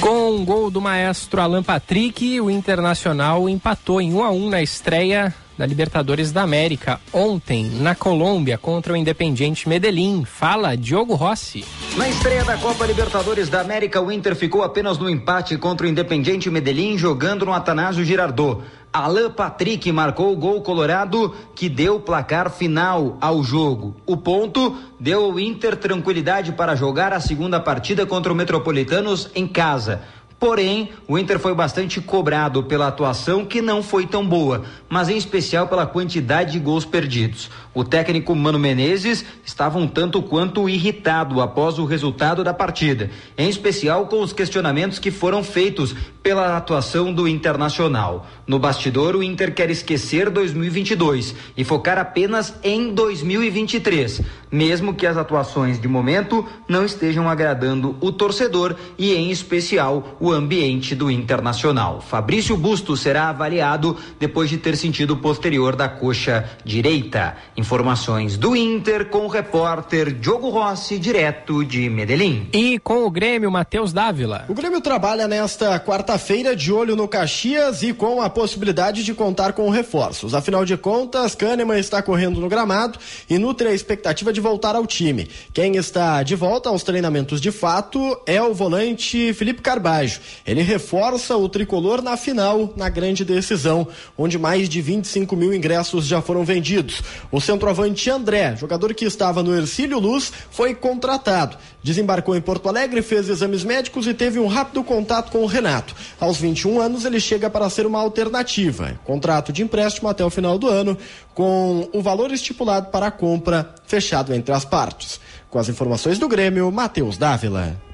Com um gol do maestro Alan Patrick, o Internacional empatou em 1 a 1 na estreia da Libertadores da América ontem na Colômbia contra o Independiente Medellín. Fala Diogo Rossi. Na estreia da Copa Libertadores da América, o Inter ficou apenas no empate contra o Independiente Medellín jogando no Atanásio Girardot. Alan Patrick marcou o gol colorado que deu o placar final ao jogo. O ponto deu ao Inter tranquilidade para jogar a segunda partida contra o Metropolitanos em casa. Porém, o Inter foi bastante cobrado pela atuação que não foi tão boa, mas em especial pela quantidade de gols perdidos. O técnico Mano Menezes estava um tanto quanto irritado após o resultado da partida, em especial com os questionamentos que foram feitos pela atuação do Internacional. No bastidor, o Inter quer esquecer 2022 e focar apenas em 2023, mesmo que as atuações de momento não estejam agradando o torcedor e, em especial, o ambiente do Internacional. Fabrício Busto será avaliado depois de ter sentido posterior da coxa direita. Informações do Inter com o repórter Diogo Rossi, direto de Medellín. E com o Grêmio, Matheus Dávila. O Grêmio trabalha nesta quarta-feira de olho no Caxias e com a possibilidade de contar com reforços. Afinal de contas, Kahneman está correndo no gramado e nutre a expectativa de voltar ao time. Quem está de volta aos treinamentos de fato é o volante Felipe Carbajo. Ele reforça o tricolor na final, na grande decisão, onde mais de 25 mil ingressos já foram vendidos. O centroavante André, jogador que estava no Ercílio Luz, foi contratado. Desembarcou em Porto Alegre, fez exames médicos e teve um rápido contato com o Renato. Aos 21 anos, ele chega para ser uma alternativa. Contrato de empréstimo até o final do ano, com o valor estipulado para a compra fechado entre as partes. Com as informações do Grêmio, Matheus Dávila.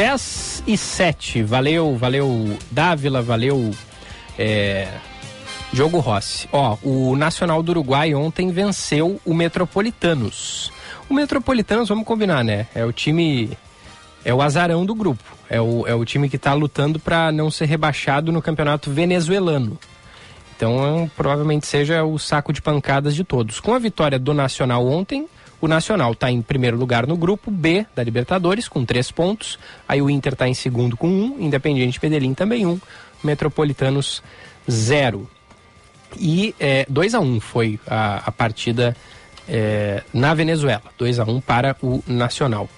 Dez e sete. Valeu, valeu Dávila, valeu é, Diogo Rossi. Ó, o Nacional do Uruguai ontem venceu o Metropolitanos. O Metropolitanos, vamos combinar, né? É o time. É o azarão do grupo. É o, é o time que está lutando para não ser rebaixado no campeonato venezuelano. Então, provavelmente seja o saco de pancadas de todos. Com a vitória do Nacional ontem, o Nacional está em primeiro lugar no grupo B da Libertadores, com três pontos. Aí o Inter está em segundo com um, Independiente Medellín também um, Metropolitanos zero. E 2 é, a 1 um foi a, a partida é, na Venezuela, 2 a 1 um para o Nacional.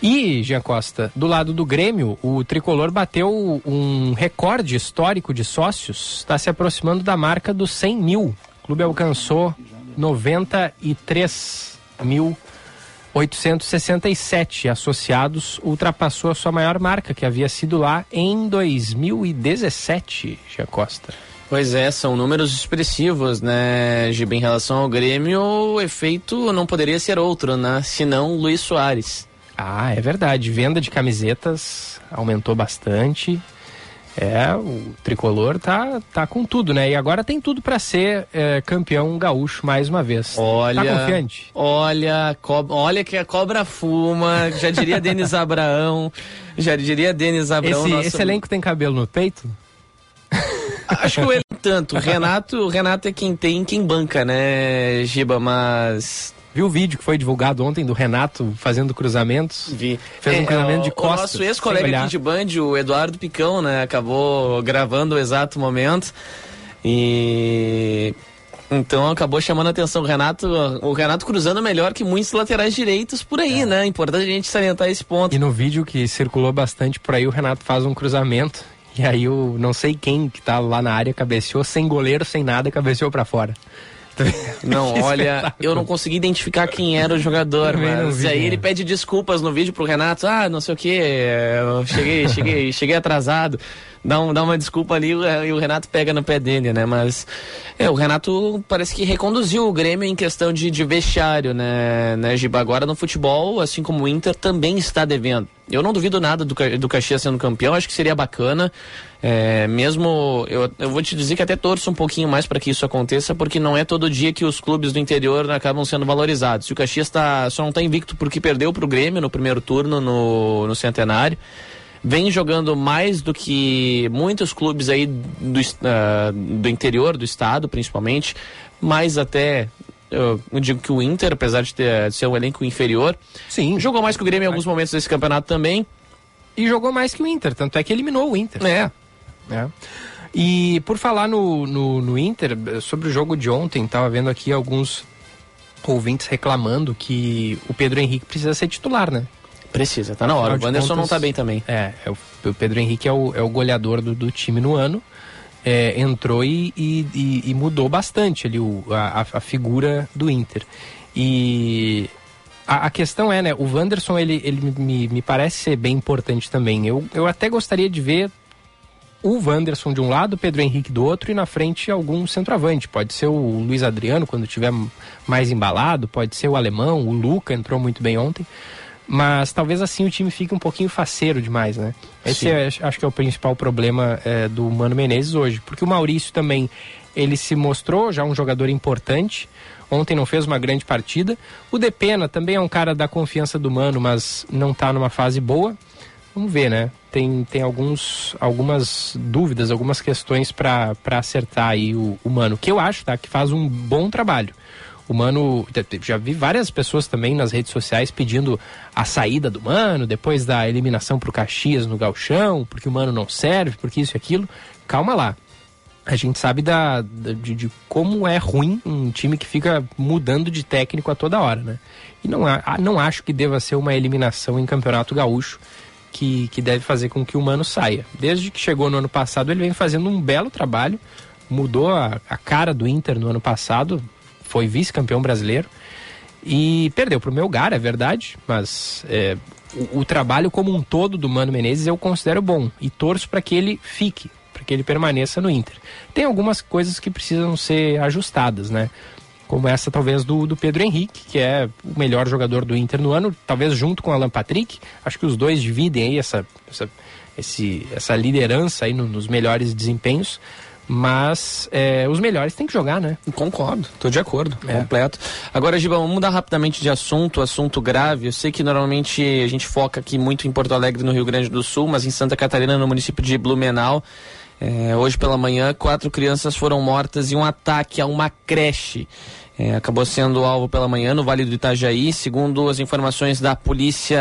E, Jean Costa, do lado do Grêmio, o tricolor bateu um recorde histórico de sócios, está se aproximando da marca dos 100 mil. O clube alcançou 93.867 associados, ultrapassou a sua maior marca, que havia sido lá em 2017, Jean Costa. Pois é, são números expressivos, né, Giba? Em relação ao Grêmio, o efeito não poderia ser outro, né? Senão Luiz Soares. Ah, é verdade. Venda de camisetas aumentou bastante. É, o tricolor tá, tá com tudo, né? E agora tem tudo para ser é, campeão gaúcho mais uma vez. Olha, tá confiante? Olha, co olha que a cobra fuma, já diria Denis Abraão, já diria Denis Abraão. Esse, nosso... esse elenco tem cabelo no peito? Acho que o tanto. O Renato, o Renato é quem tem, quem banca, né, Giba? Mas Viu o vídeo que foi divulgado ontem do Renato fazendo cruzamentos? Vi. Fez um É, cruzamento o- de costas. O nosso ex-colega aqui de Band, o Eduardo Picão, né? Acabou gravando o exato momento. E. Então acabou chamando a atenção. O Renato, o Renato cruzando melhor que muitos laterais direitos por aí, né? Importante a gente salientar esse ponto. E no vídeo que circulou bastante por aí, o Renato faz um cruzamento. E aí o não sei quem que tá lá na área cabeceou, sem goleiro, sem nada, cabeceou pra fora. Não, olha, eu não consegui identificar quem era o jogador, mas aí né? ele pede desculpas no vídeo pro Renato. Ah, não sei o que, eu cheguei, cheguei, cheguei atrasado. Dá, um, dá uma desculpa ali e o Renato pega no pé dele, né? Mas é, o Renato parece que reconduziu o Grêmio em questão de, de vestiário, né, né, Giba? Agora no futebol, assim como o Inter, também está devendo. Eu não duvido nada do, do Caxias sendo campeão, acho que seria bacana. É, mesmo, eu, eu vou te dizer que até torço um pouquinho mais para que isso aconteça, porque não é todo dia que os clubes do interior acabam sendo valorizados. O Caxias tá, só não está invicto porque perdeu para o Grêmio no primeiro turno no, no Centenário. Vem jogando mais do que muitos clubes aí do, ah, do interior do estado, principalmente, mais até eu eu digo que o Inter, apesar de, ter, de ser um elenco inferior, Sim. jogou mais que o Grêmio em alguns momentos desse campeonato também. E jogou mais que o Inter, tanto é que eliminou o Inter. É. É. E por falar no, no, no Inter, sobre o jogo de ontem, tava vendo aqui alguns ouvintes reclamando que o Pedro Henrique precisa ser titular, né? Precisa, tá na hora. Afinal O de Wanderson não contas, tá bem também. É, é o, o Pedro Henrique é o, é o goleador do, do time no ano. É, entrou e, e, e- mudou bastante ali o, a, a- a figura do Inter. E a, a questão é, né? O Wanderson, ele, ele me, me parece ser bem importante também. Eu, eu até gostaria de ver o Wanderson de um lado, o Pedro Henrique do outro e na frente algum centroavante. Pode ser o Luiz Adriano quando tiver mais embalado, pode ser o alemão, o Luca entrou muito bem ontem. Mas talvez assim o time fique um pouquinho faceiro demais, né? Esse é, acho que é o principal problema é, do Mano Menezes hoje. Porque o Maurício também, ele se mostrou já um jogador importante. Ontem não fez uma grande partida. O Depena também é um cara da confiança do Mano, mas não está numa fase boa. Vamos ver, né? Tem, tem alguns, algumas dúvidas, algumas questões para acertar aí o, o Mano, que eu acho tá, que faz um bom trabalho. O Mano, já vi várias pessoas também nas redes sociais pedindo a saída do Mano, depois da eliminação para o Caxias no Galchão, porque o Mano não serve, porque isso e aquilo. Calma lá. A gente sabe da de, de, como é ruim um time que fica mudando de técnico a toda hora, né? E não, não acho que deva ser uma eliminação em Campeonato Gaúcho que, que deve fazer com que o Mano saia. Desde que chegou no ano passado, ele vem fazendo um belo trabalho, mudou a, a cara do Inter no ano passado, foi vice-campeão brasileiro e perdeu para o Melgar, é verdade, mas é, o, o, trabalho como um todo do Mano Menezes eu considero bom e torço para que ele fique, para que ele permaneça no Inter. Tem algumas coisas que precisam ser ajustadas, né? Como essa, talvez, do, do Pedro Henrique, que é o melhor jogador do Inter no ano, talvez junto com o Alan Patrick. Acho que os dois dividem aí essa, essa, esse, essa liderança aí no, nos melhores desempenhos. Mas é, os melhores têm que jogar, né? Concordo, tô de acordo, é. completo. Agora, Giba, vamos mudar rapidamente de assunto, assunto grave. Eu sei que normalmente a gente foca aqui muito em Porto Alegre, no Rio Grande do Sul, mas em Santa Catarina, no município de Blumenau, é, hoje pela manhã, quatro crianças foram mortas em um ataque a uma creche. É, acabou sendo alvo pela manhã no Vale do Itajaí. Segundo as informações da Polícia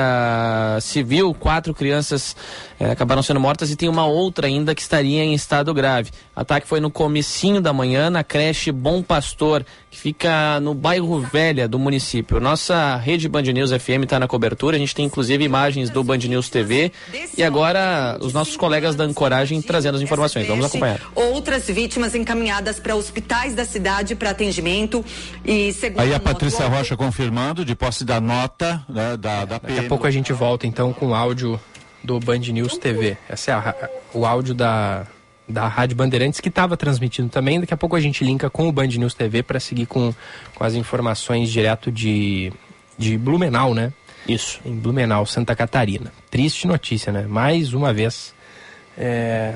Civil, quatro crianças é, acabaram sendo mortas e tem uma outra ainda que estaria em estado grave. Ataque foi no comecinho da manhã na creche Bom Pastor, que fica no bairro Velha do município. Nossa rede Band News FM está na cobertura. A gente tem inclusive imagens do Band News TV e agora os nossos colegas da Ancoragem trazendo as informações. Vamos acompanhar. Outras vítimas encaminhadas para hospitais da cidade para atendimento e segundo Aí a Patrícia Rocha confirmando de posse da nota né, da, da PM. Daqui a pouco a gente volta então com o áudio do Band News TV. Esse é a, o áudio da, da Rádio Bandeirantes que estava transmitindo também. Daqui a pouco a gente linka com o Band News TV para seguir com, com as informações direto de, de Blumenau, né? Isso. Em Blumenau, Santa Catarina. Triste notícia, né? Mais uma vez. É...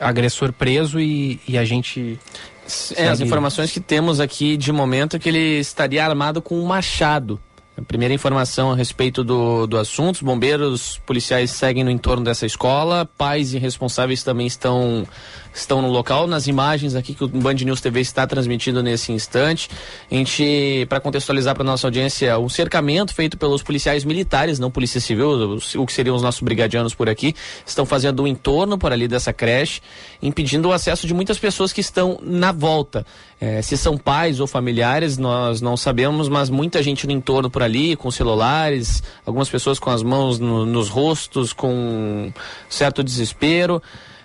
Agressor preso e, e a gente. É, as informações que temos aqui de momento é que ele estaria armado com um machado. Primeira informação a respeito do, do assunto: os bombeiros policiais seguem no entorno dessa escola, pais e responsáveis também estão estão no local. Nas imagens aqui que o Band News TV está transmitindo nesse instante, a gente, para contextualizar para nossa audiência, um cercamento feito pelos policiais militares, não polícia civil, o que seriam os nossos brigadianos por aqui, estão fazendo o um entorno por ali dessa creche, impedindo o acesso de muitas pessoas que estão na volta. É, se são pais ou familiares, nós não sabemos, mas muita gente no entorno por ali, com celulares, algumas pessoas com as mãos no, nos rostos, com certo desespero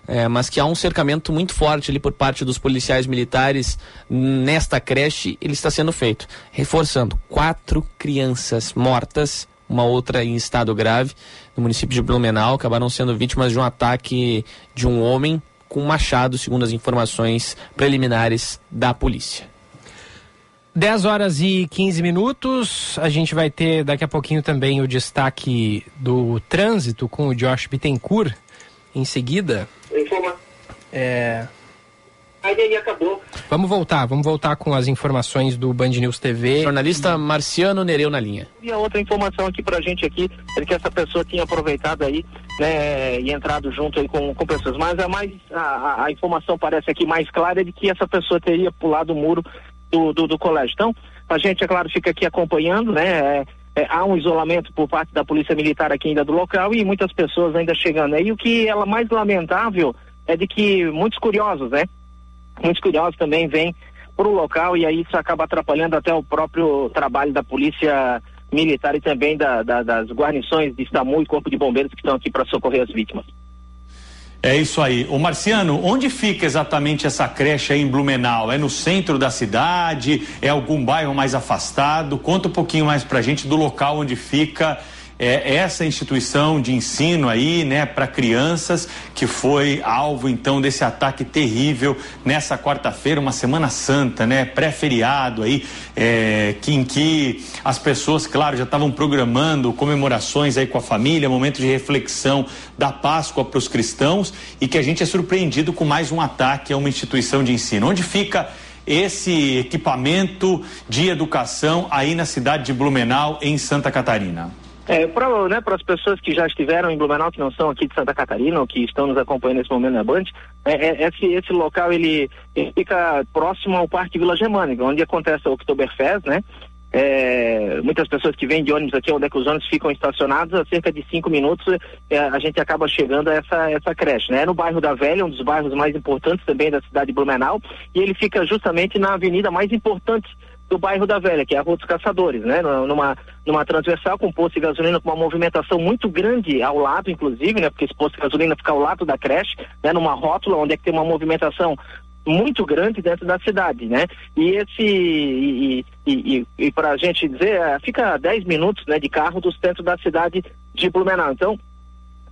é, mas que há um cercamento muito forte ali por parte dos policiais militares nesta creche, ele está sendo feito. Reforçando, quatro crianças mortas, uma outra em estado grave, no município de Blumenau, acabaram sendo vítimas de um ataque de um homem com machado, segundo as informações preliminares da polícia. 10 horas e 15 minutos. A gente vai ter daqui a pouquinho também o destaque do trânsito com o Josh Bittencourt. Em seguida, É... Aí acabou. Vamos voltar, vamos voltar com as informações do Band News TV. Jornalista Marciano Nereu na linha. E a outra informação aqui pra gente aqui é que essa pessoa tinha aproveitado aí, né, e entrado junto aí com, com pessoas. Mas a mais a, a informação parece aqui mais clara é de que essa pessoa teria pulado o muro do, do, do colégio. Então, a gente, é claro, fica aqui acompanhando, né? É, é, há um isolamento por parte da Polícia Militar aqui ainda do local e muitas pessoas ainda chegando. E o que é mais lamentável é de que muitos curiosos, né? Muitos curiosos também vêm para o local e aí isso acaba atrapalhando até o próprio trabalho da Polícia Militar e também da, da, das guarnições de Estamu e Corpo de Bombeiros que estão aqui para socorrer as vítimas. É isso aí. O Marciano, onde fica exatamente essa creche aí em Blumenau? É no centro da cidade? É algum bairro mais afastado? Conta um pouquinho mais pra gente do local onde fica é, essa instituição de ensino aí, né, para crianças que foi alvo então desse ataque terrível nessa quarta-feira, uma semana santa, né, pré-feriado aí, é, que em que as pessoas, claro, já estavam programando comemorações aí com a família, momento de reflexão da Páscoa para os cristãos e que a gente é surpreendido com mais um ataque a uma instituição de ensino. Onde fica esse equipamento de educação aí na cidade de Blumenau, em Santa Catarina? É, para né, as pessoas que já estiveram em Blumenau, que não são aqui de Santa Catarina ou que estão nos acompanhando nesse momento na Band, é, é, esse, esse local ele, ele, fica próximo ao Parque Vila Germânica, onde acontece o Oktoberfest, né? É, muitas pessoas que vêm de ônibus aqui, onde é que os ônibus ficam estacionados, a cerca de cinco minutos é, a gente acaba chegando a essa, essa creche. Né? É no bairro da Velha, um dos bairros mais importantes também da cidade de Blumenau, e ele fica justamente na avenida mais importante do bairro da Velha, que é a Rua dos Caçadores, né? Numa, numa transversal com posto de gasolina com uma movimentação muito grande ao lado, inclusive, né? Porque esse posto de gasolina fica ao lado da creche, né? Numa rótula onde é que tem uma movimentação muito grande dentro da cidade, né? E esse e, e, e, e para a gente dizer, é, fica 10 minutos, né, de carro do centro da cidade de Blumenau. Então,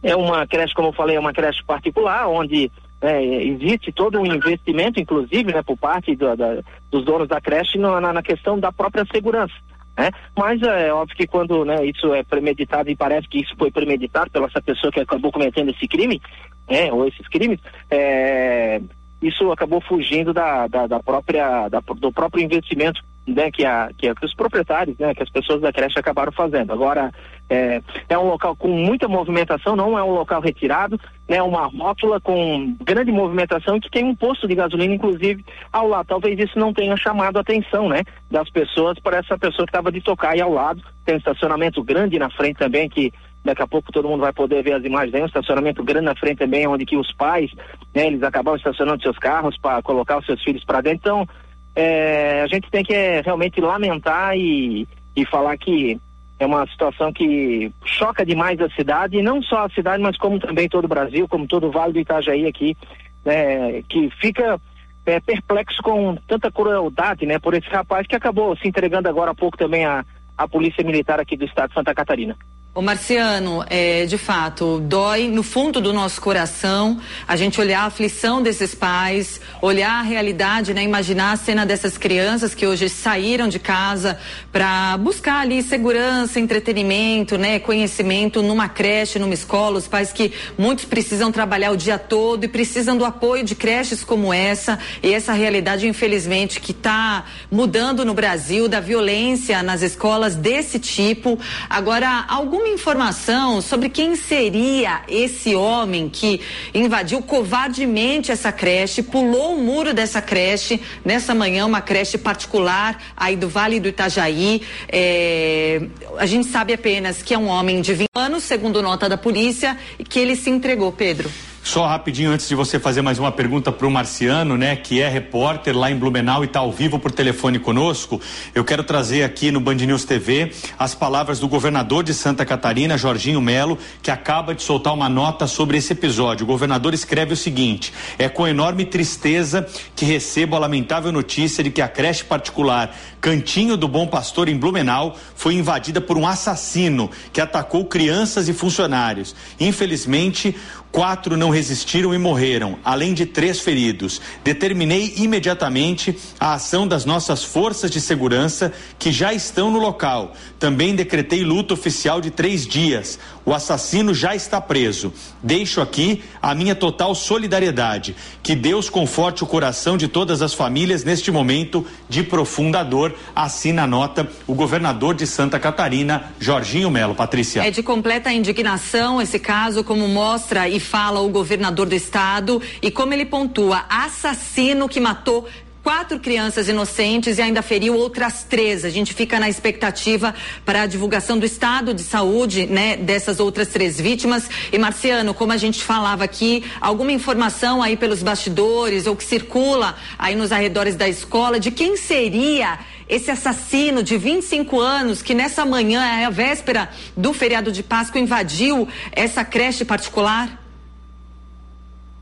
é uma creche, como eu falei, é uma creche particular, onde é, existe todo um investimento, inclusive, né, por parte do, da, dos donos da creche na, na, questão da própria segurança. Né? Mas é óbvio que quando né, isso é premeditado e parece que isso foi premeditado pela essa pessoa que acabou cometendo esse crime, né, ou esses crimes, é, isso acabou fugindo da, da, da própria, da, do próprio investimento né, que, a, que, a, que, os proprietários, né, que as pessoas da creche acabaram fazendo. Agora, é, é um local com muita movimentação, não é um local retirado, né, uma rótula com grande movimentação que tem um posto de gasolina, inclusive, ao lado. Talvez isso não tenha chamado a atenção né, das pessoas para essa pessoa que estava de tocar aí ao lado. Tem um estacionamento grande na frente também que Daqui a pouco todo mundo vai poder ver as imagens. Tem um estacionamento grande na frente também, onde que os pais, né, eles acabam estacionando seus carros para colocar os seus filhos para dentro. Então, é, a gente tem que é, realmente lamentar e, e falar que é uma situação que choca demais a cidade, e não só a cidade, mas como também todo o Brasil, como todo o Vale do Itajaí aqui, né, que fica é, perplexo com tanta crueldade, né, por esse rapaz que acabou se entregando agora há pouco também à Polícia Militar aqui do Estado de Santa Catarina. O Marciano, é, de fato, dói no fundo do nosso coração a gente olhar a aflição desses pais, olhar a realidade, né, imaginar a cena dessas crianças que hoje saíram de casa para buscar ali segurança, entretenimento, né, conhecimento numa creche, numa escola, os pais que muitos precisam trabalhar o dia todo e precisam do apoio de creches como essa e essa realidade, infelizmente, que está mudando no Brasil, da violência nas escolas desse tipo. Agora, algum informação sobre quem seria esse homem que invadiu covardemente essa creche, pulou o muro dessa creche nessa manhã, uma creche particular aí do Vale do Itajaí. É, a gente sabe apenas que é um homem de 20 anos, segundo nota da polícia, e que ele se entregou, Pedro. Só rapidinho antes de você fazer mais uma pergunta para o Marciano, né, que é repórter lá em Blumenau e está ao vivo por telefone conosco, eu quero trazer aqui no Band News TV as palavras do governador de Santa Catarina, Jorginho Melo, que acaba de soltar uma nota sobre esse episódio. O governador escreve o seguinte: é com enorme tristeza que recebo a lamentável notícia de que a creche particular Cantinho do Bom Pastor em Blumenau foi invadida por um assassino que atacou crianças e funcionários. Infelizmente, Quatro não resistiram e morreram, além de três feridos. Determinei imediatamente a ação das nossas forças de segurança que já estão no local. Também decretei luto oficial de três dias. O assassino já está preso. Deixo aqui a minha total solidariedade. Que Deus conforte o coração de todas as famílias neste momento de profunda dor. Assina a nota o governador de Santa Catarina, Jorginho Melo. Patrícia. É de completa indignação esse caso, como mostra e fala o governador do estado e como ele pontua assassino que matou quatro crianças inocentes e ainda feriu outras três. A gente fica na expectativa para a divulgação do estado de saúde, né, dessas outras três vítimas. E Marciano, como a gente falava aqui, alguma informação aí pelos bastidores ou que circula aí nos arredores da escola de quem seria esse assassino de 25 anos que nessa manhã, é a véspera do feriado de Páscoa, invadiu essa creche particular?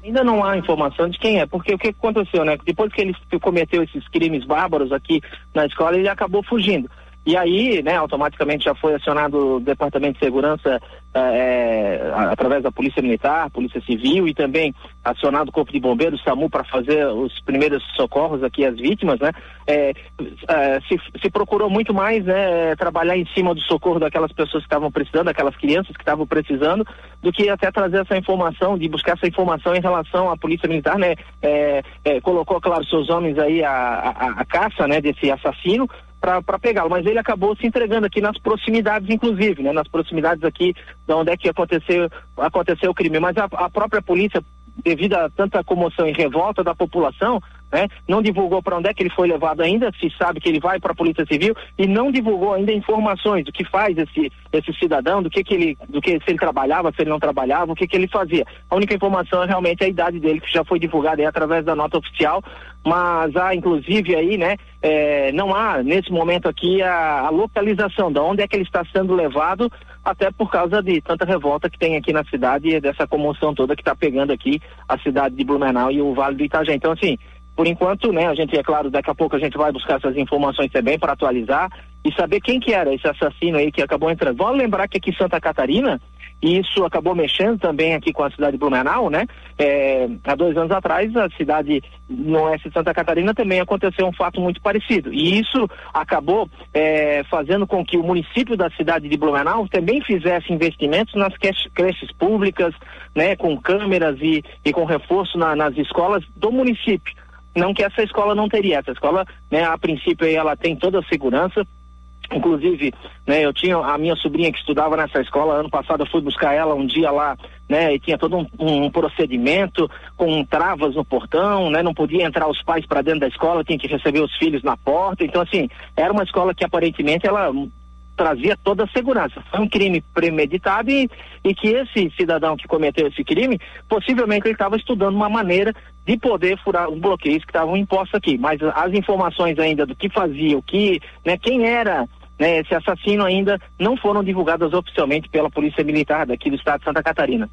Ainda não há informação de quem é, porque o que aconteceu, né? Depois que ele cometeu esses crimes bárbaros aqui na escola, ele acabou fugindo. E aí, né, automaticamente já foi acionado o Departamento de Segurança é, através da Polícia Militar, Polícia Civil e também acionado o Corpo de Bombeiros, SAMU, para fazer os primeiros socorros aqui às vítimas, né? É, é, se, se, procurou muito mais, né, trabalhar em cima do socorro daquelas pessoas que estavam precisando, daquelas crianças que estavam precisando, do que até trazer essa informação, de buscar essa informação em relação à Polícia Militar, né? colocou, claro, seus homens aí a, a, a caça, né, desse assassino, para pegá-lo, mas ele acabou se entregando aqui nas proximidades, inclusive, né, nas proximidades aqui de onde é que aconteceu, aconteceu o crime. Mas a, a própria polícia, devido a tanta comoção e revolta da população, né? Não divulgou para onde é que ele foi levado ainda, se sabe que ele vai para a Polícia Civil e não divulgou ainda informações do que faz esse esse cidadão, do que que ele, do que se ele trabalhava, se ele não trabalhava, o que que ele fazia. A única informação é realmente a idade dele que já foi divulgada aí através da nota oficial, mas há inclusive aí, né? É, não há nesse momento aqui a, a localização de onde é que ele está sendo levado, até por causa de tanta revolta que tem aqui na cidade e dessa comoção toda que está pegando aqui a cidade de Blumenau e o Vale do Itajaí. Então assim por enquanto, né, a gente, é claro, daqui a pouco a gente vai buscar essas informações também para atualizar e saber quem que era esse assassino aí que acabou entrando. Vamos lembrar que aqui em Santa Catarina, e isso acabou mexendo também aqui com a cidade de Blumenau, né? É, há dois anos atrás, a cidade no oeste de Santa Catarina também aconteceu um fato muito parecido. E isso acabou é, fazendo com que o município da cidade de Blumenau também fizesse investimentos nas creches públicas, né? Com câmeras e, e com reforço na, nas escolas do município. Não que essa escola não teria, essa escola, né, a princípio ela tem toda a segurança, Inclusive, né, eu tinha a minha sobrinha que estudava nessa escola, ano passado eu fui buscar ela um dia lá, né, e tinha todo um, um procedimento com travas no portão, né, não podia entrar os pais para dentro da escola, tinha que receber os filhos na porta. Então, assim, era uma escola que aparentemente ela trazia toda a segurança. Foi um crime premeditado e, e que esse cidadão que cometeu esse crime, possivelmente ele estava estudando uma maneira de poder furar os bloqueios que estavam impostos aqui. Mas as informações ainda do que fazia, o que, né, quem era né, esse assassino ainda não foram divulgadas oficialmente pela Polícia Militar daqui do estado de Santa Catarina.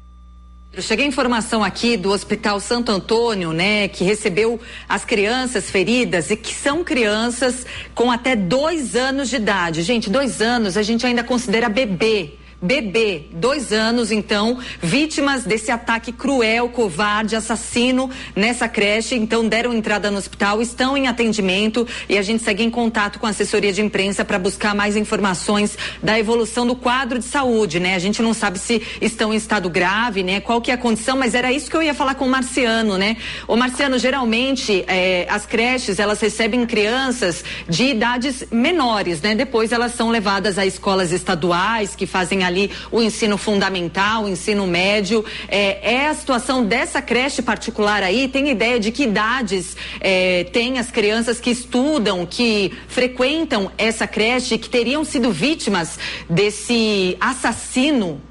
Cheguei a informação aqui do Hospital Santo Antônio, né, que recebeu as crianças feridas e que são crianças com até dois anos de idade. Gente, dois anos a gente ainda considera bebê bebê, dois anos, então, vítimas desse ataque cruel, covarde, assassino nessa creche. Então, deram entrada no hospital, estão em atendimento e a gente segue em contato com a assessoria de imprensa para buscar mais informações da evolução do quadro de saúde, né? A gente não sabe se estão em estado grave, né? Qual que é a condição, mas era isso que eu ia falar com o Marciano, né? O Marciano, geralmente, eh, as creches, elas recebem crianças de idades menores, né? Depois elas são levadas a escolas estaduais que fazem a ali o ensino fundamental, o ensino médio. É, é a situação dessa creche particular aí? Tem ideia de que idades é, tem as crianças que estudam, que frequentam essa creche, que teriam sido vítimas desse assassino?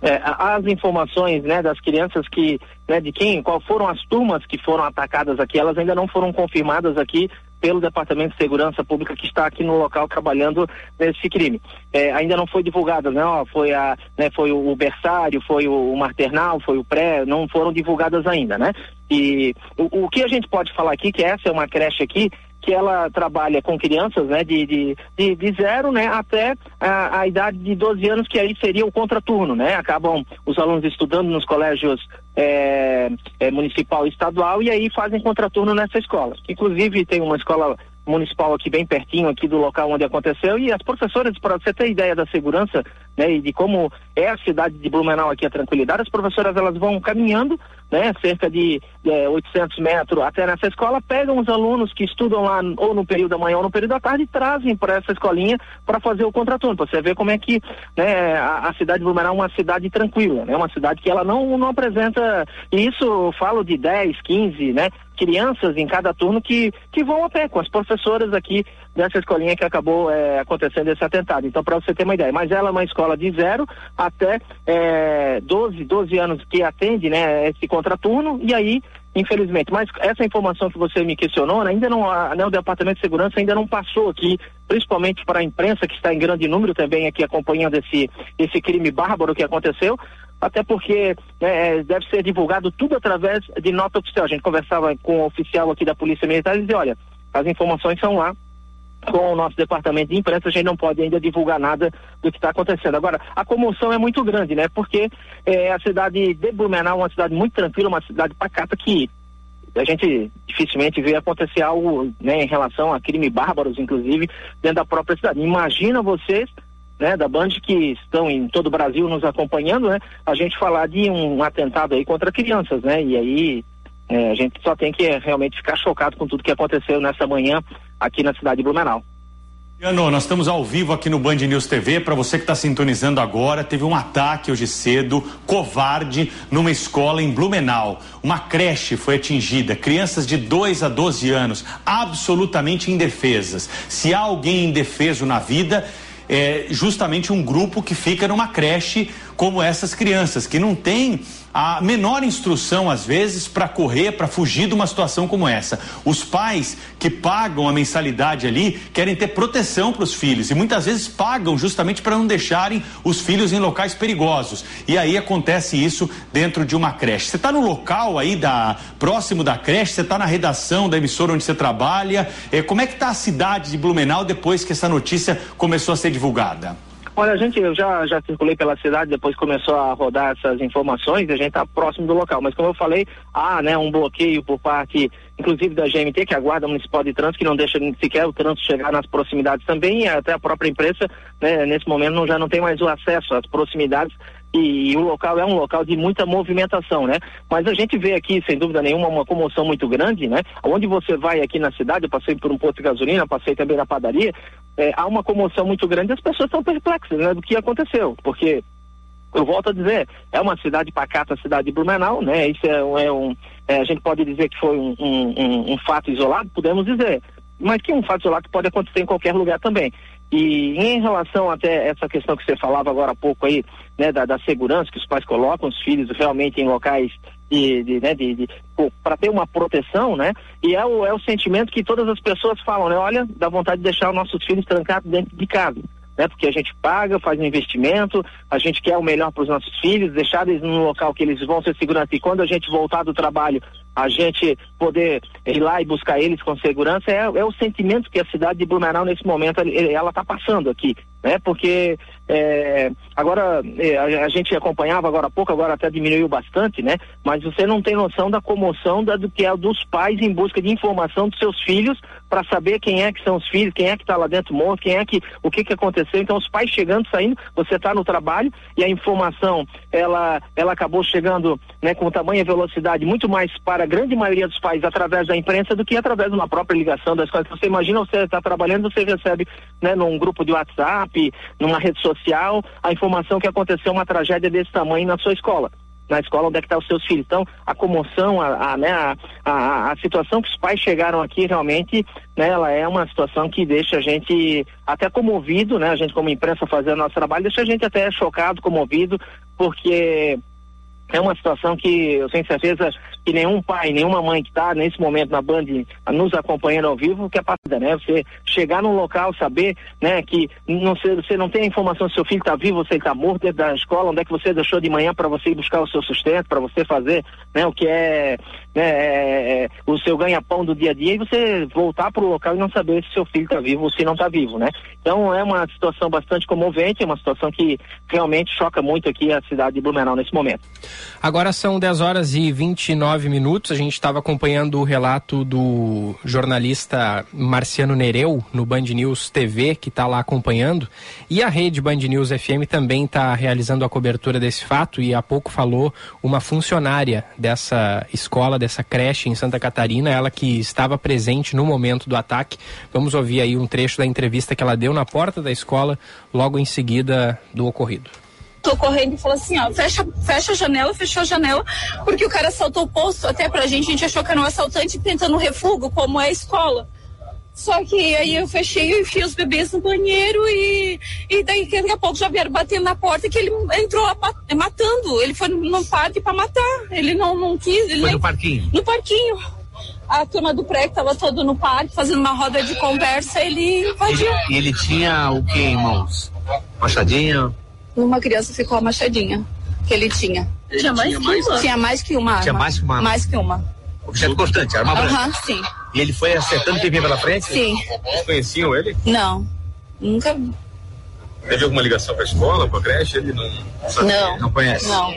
É, as informações né, das crianças que, né, de quem, qual foram as turmas que foram atacadas aqui, elas ainda não foram confirmadas aqui pelo Departamento de Segurança Pública que está aqui no local trabalhando nesse crime. É, ainda não foi divulgada? Ó, foi a, né, foi o berçário, foi o, o maternal, foi o pré, não foram divulgadas ainda, né? E o, o que a gente pode falar aqui que essa é uma creche aqui que ela trabalha com crianças, né, de, de, de, de zero, né, até a, a, idade de 12 anos, que aí seria o contraturno, né, acabam os alunos estudando nos colégios é, é, municipal e estadual e aí fazem contraturno nessa escola. Inclusive tem uma escola municipal aqui bem pertinho aqui do local onde aconteceu e as professoras, para você ter ideia da segurança né, e de como é a cidade de Blumenau aqui a tranquilidade, as professoras elas vão caminhando, né, cerca de é, 800 metros até nessa escola, pegam os alunos que estudam lá ou no período da manhã ou no período da tarde e trazem para essa escolinha para fazer o contraturno, você ver como é que né, a, a, cidade de Blumenau é uma cidade tranquila, né, uma cidade que ela não, não apresenta, e isso eu falo de 10, 15, né, crianças em cada turno que, que vão a pé com as professoras aqui dessa escolinha que acabou é, acontecendo esse atentado. Então, para você ter uma ideia, mas ela é uma escola de zero até é, 12, 12 anos que atende né, esse contraturno, e aí, infelizmente, mas essa informação que você me questionou, né, ainda não, né, o Departamento de Segurança ainda não passou aqui, principalmente para a imprensa que está em grande número também aqui acompanhando esse, esse crime bárbaro que aconteceu, até porque né, é, deve ser divulgado tudo através de nota oficial. A gente conversava com o oficial aqui da Polícia Militar e dizia, olha, as informações são lá, com o nosso departamento de imprensa, a gente não pode ainda divulgar nada do que está acontecendo. Agora, a comoção é muito grande, né? Porque é, a cidade de Blumenau é uma cidade muito tranquila, uma cidade pacata que a gente dificilmente vê acontecer algo né, em relação a crime bárbaros, inclusive, dentro da própria cidade. Imagina vocês, né, da Band que estão em todo o Brasil nos acompanhando, né, a gente falar de um atentado aí contra crianças, né? E aí é, a gente só tem que é, realmente ficar chocado com tudo que aconteceu nessa manhã aqui na cidade de Blumenau. Ano, nós estamos ao vivo aqui no Band News TV. Para você que está sintonizando agora, teve um ataque hoje cedo, covarde, numa escola em Blumenau. Uma creche foi atingida, crianças de 2 a 12 anos, absolutamente indefesas. Se há alguém indefeso na vida, é justamente um grupo que fica numa creche como essas crianças, que não tem a menor instrução, às vezes, para correr, para fugir de uma situação como essa. Os pais que pagam a mensalidade ali querem ter proteção para os filhos e muitas vezes pagam justamente para não deixarem os filhos em locais perigosos. E aí acontece isso dentro de uma creche. Você está no local aí da próximo da creche, você está na redação da emissora onde você trabalha. Eh, como é que está a cidade de Blumenau depois que essa notícia começou a ser divulgada? Olha, a gente, eu já, já circulei pela cidade, depois começou a rodar essas informações a gente está próximo do local. Mas como eu falei, há né, um bloqueio por parte, inclusive da GMT, que é a Guarda Municipal de Trânsito, que não deixa sequer o trânsito chegar nas proximidades também, e até a própria imprensa, né, nesse momento, não, já não tem mais o acesso às proximidades e, o local é um local de muita movimentação, né? Mas a gente vê aqui, sem dúvida nenhuma, uma comoção muito grande, né? Onde você vai aqui na cidade, eu passei por um posto de gasolina, passei também na padaria, é, há uma comoção muito grande e as pessoas estão perplexas, né? Do que aconteceu, porque eu volto a dizer, é uma cidade pacata, cidade de Blumenau, né? Isso é, é um, é, a gente pode dizer que foi um, um, um, fato isolado, podemos dizer, mas que um fato isolado pode acontecer em qualquer lugar também. E em relação até essa questão que você falava agora há pouco aí, né, da, da segurança que os pais colocam os filhos realmente em locais de, de, né, de, de para ter uma proteção, né? E é o, é o sentimento que todas as pessoas falam, né? Olha, dá vontade de deixar os nossos filhos trancados dentro de casa né? Porque a gente paga, faz um investimento, a gente quer o melhor para os nossos filhos, deixar eles num local que eles vão ser segurança e quando a gente voltar do trabalho, a gente poder ir lá e buscar eles com segurança é, é o sentimento que a cidade de Blumenau nesse momento ela está passando aqui, né? Porque é, agora é, a, gente acompanhava agora há pouco, agora até diminuiu bastante, né? Mas você não tem noção da comoção da, do que é dos pais em busca de informação dos seus filhos para saber quem é que são os filhos, quem é que está lá dentro morto, quem é que o que que aconteceu. Então os pais chegando, saindo, você está no trabalho e a informação ela ela acabou chegando, né, com tamanha velocidade muito mais para grande maioria dos pais através da imprensa do que através de uma própria ligação das coisas. Você imagina você está trabalhando, você recebe, né, num grupo de WhatsApp, numa rede social social a informação que aconteceu uma tragédia desse tamanho na sua escola na escola onde é que estão tá os seus filhos. Então, a comoção, a, a, né, a, a, a, situação que os pais chegaram aqui realmente, né, ela é uma situação que deixa a gente até comovido, né, a gente como imprensa fazendo nosso trabalho, deixa a gente até chocado, comovido, porque é uma situação que eu tenho certeza que nenhum pai, nenhuma mãe que está nesse momento na Band nos acompanhando ao vivo quer passar, né? Você chegar num local, saber, né, que não, você não tem a informação se seu filho está vivo se ele está morto dentro da escola, onde é que você deixou de manhã para você ir buscar o seu sustento, para você fazer, né, o que é, né, é, o seu ganha-pão do dia a dia e você voltar para o local e não saber se seu filho está vivo ou se não está vivo, né? Então é uma situação bastante comovente, é uma situação que realmente choca muito aqui a cidade de Blumenau nesse momento. Agora são 10 horas e 29 minutos. A gente estava acompanhando o relato do jornalista Marciano Nereu no Band News TV, que está lá acompanhando. E a rede Band News FM também está realizando a cobertura desse fato. E há pouco falou uma funcionária dessa escola, dessa creche em Santa Catarina, ela que estava presente no momento do ataque. Vamos ouvir aí um trecho da entrevista que ela deu na porta da escola logo em seguida do ocorrido tô correndo e falou assim, ó, fecha, fecha a janela, fechou a janela, porque o cara assaltou o posto, até pra gente, a gente achou que era um assaltante tentando refúgio, como é a escola. Só que aí eu fechei e enfiei os bebês no banheiro e, e daí daqui a pouco já vieram batendo na porta que ele entrou matando. Ele foi no parque para matar. Ele não, não quis. Ele foi no parquinho? No parquinho. A turma do pré que tava todo no parque fazendo uma roda de conversa, ele invadiu. E ele, ele tinha o que em mãos? Machadinha? uma criança ficou a machadinha que ele tinha. Ele tinha mais tinha que mais, uma? Tinha mais que uma Tinha mais que uma Mais que uma. Objeto cortante, arma branca. Aham, sim. E ele foi acertando quem vinha pela frente? Sim. Vocês conheciam ele? Não, nunca. Teve alguma ligação com a escola, com a creche? Ele não sabe? Não. Não conhece? Não.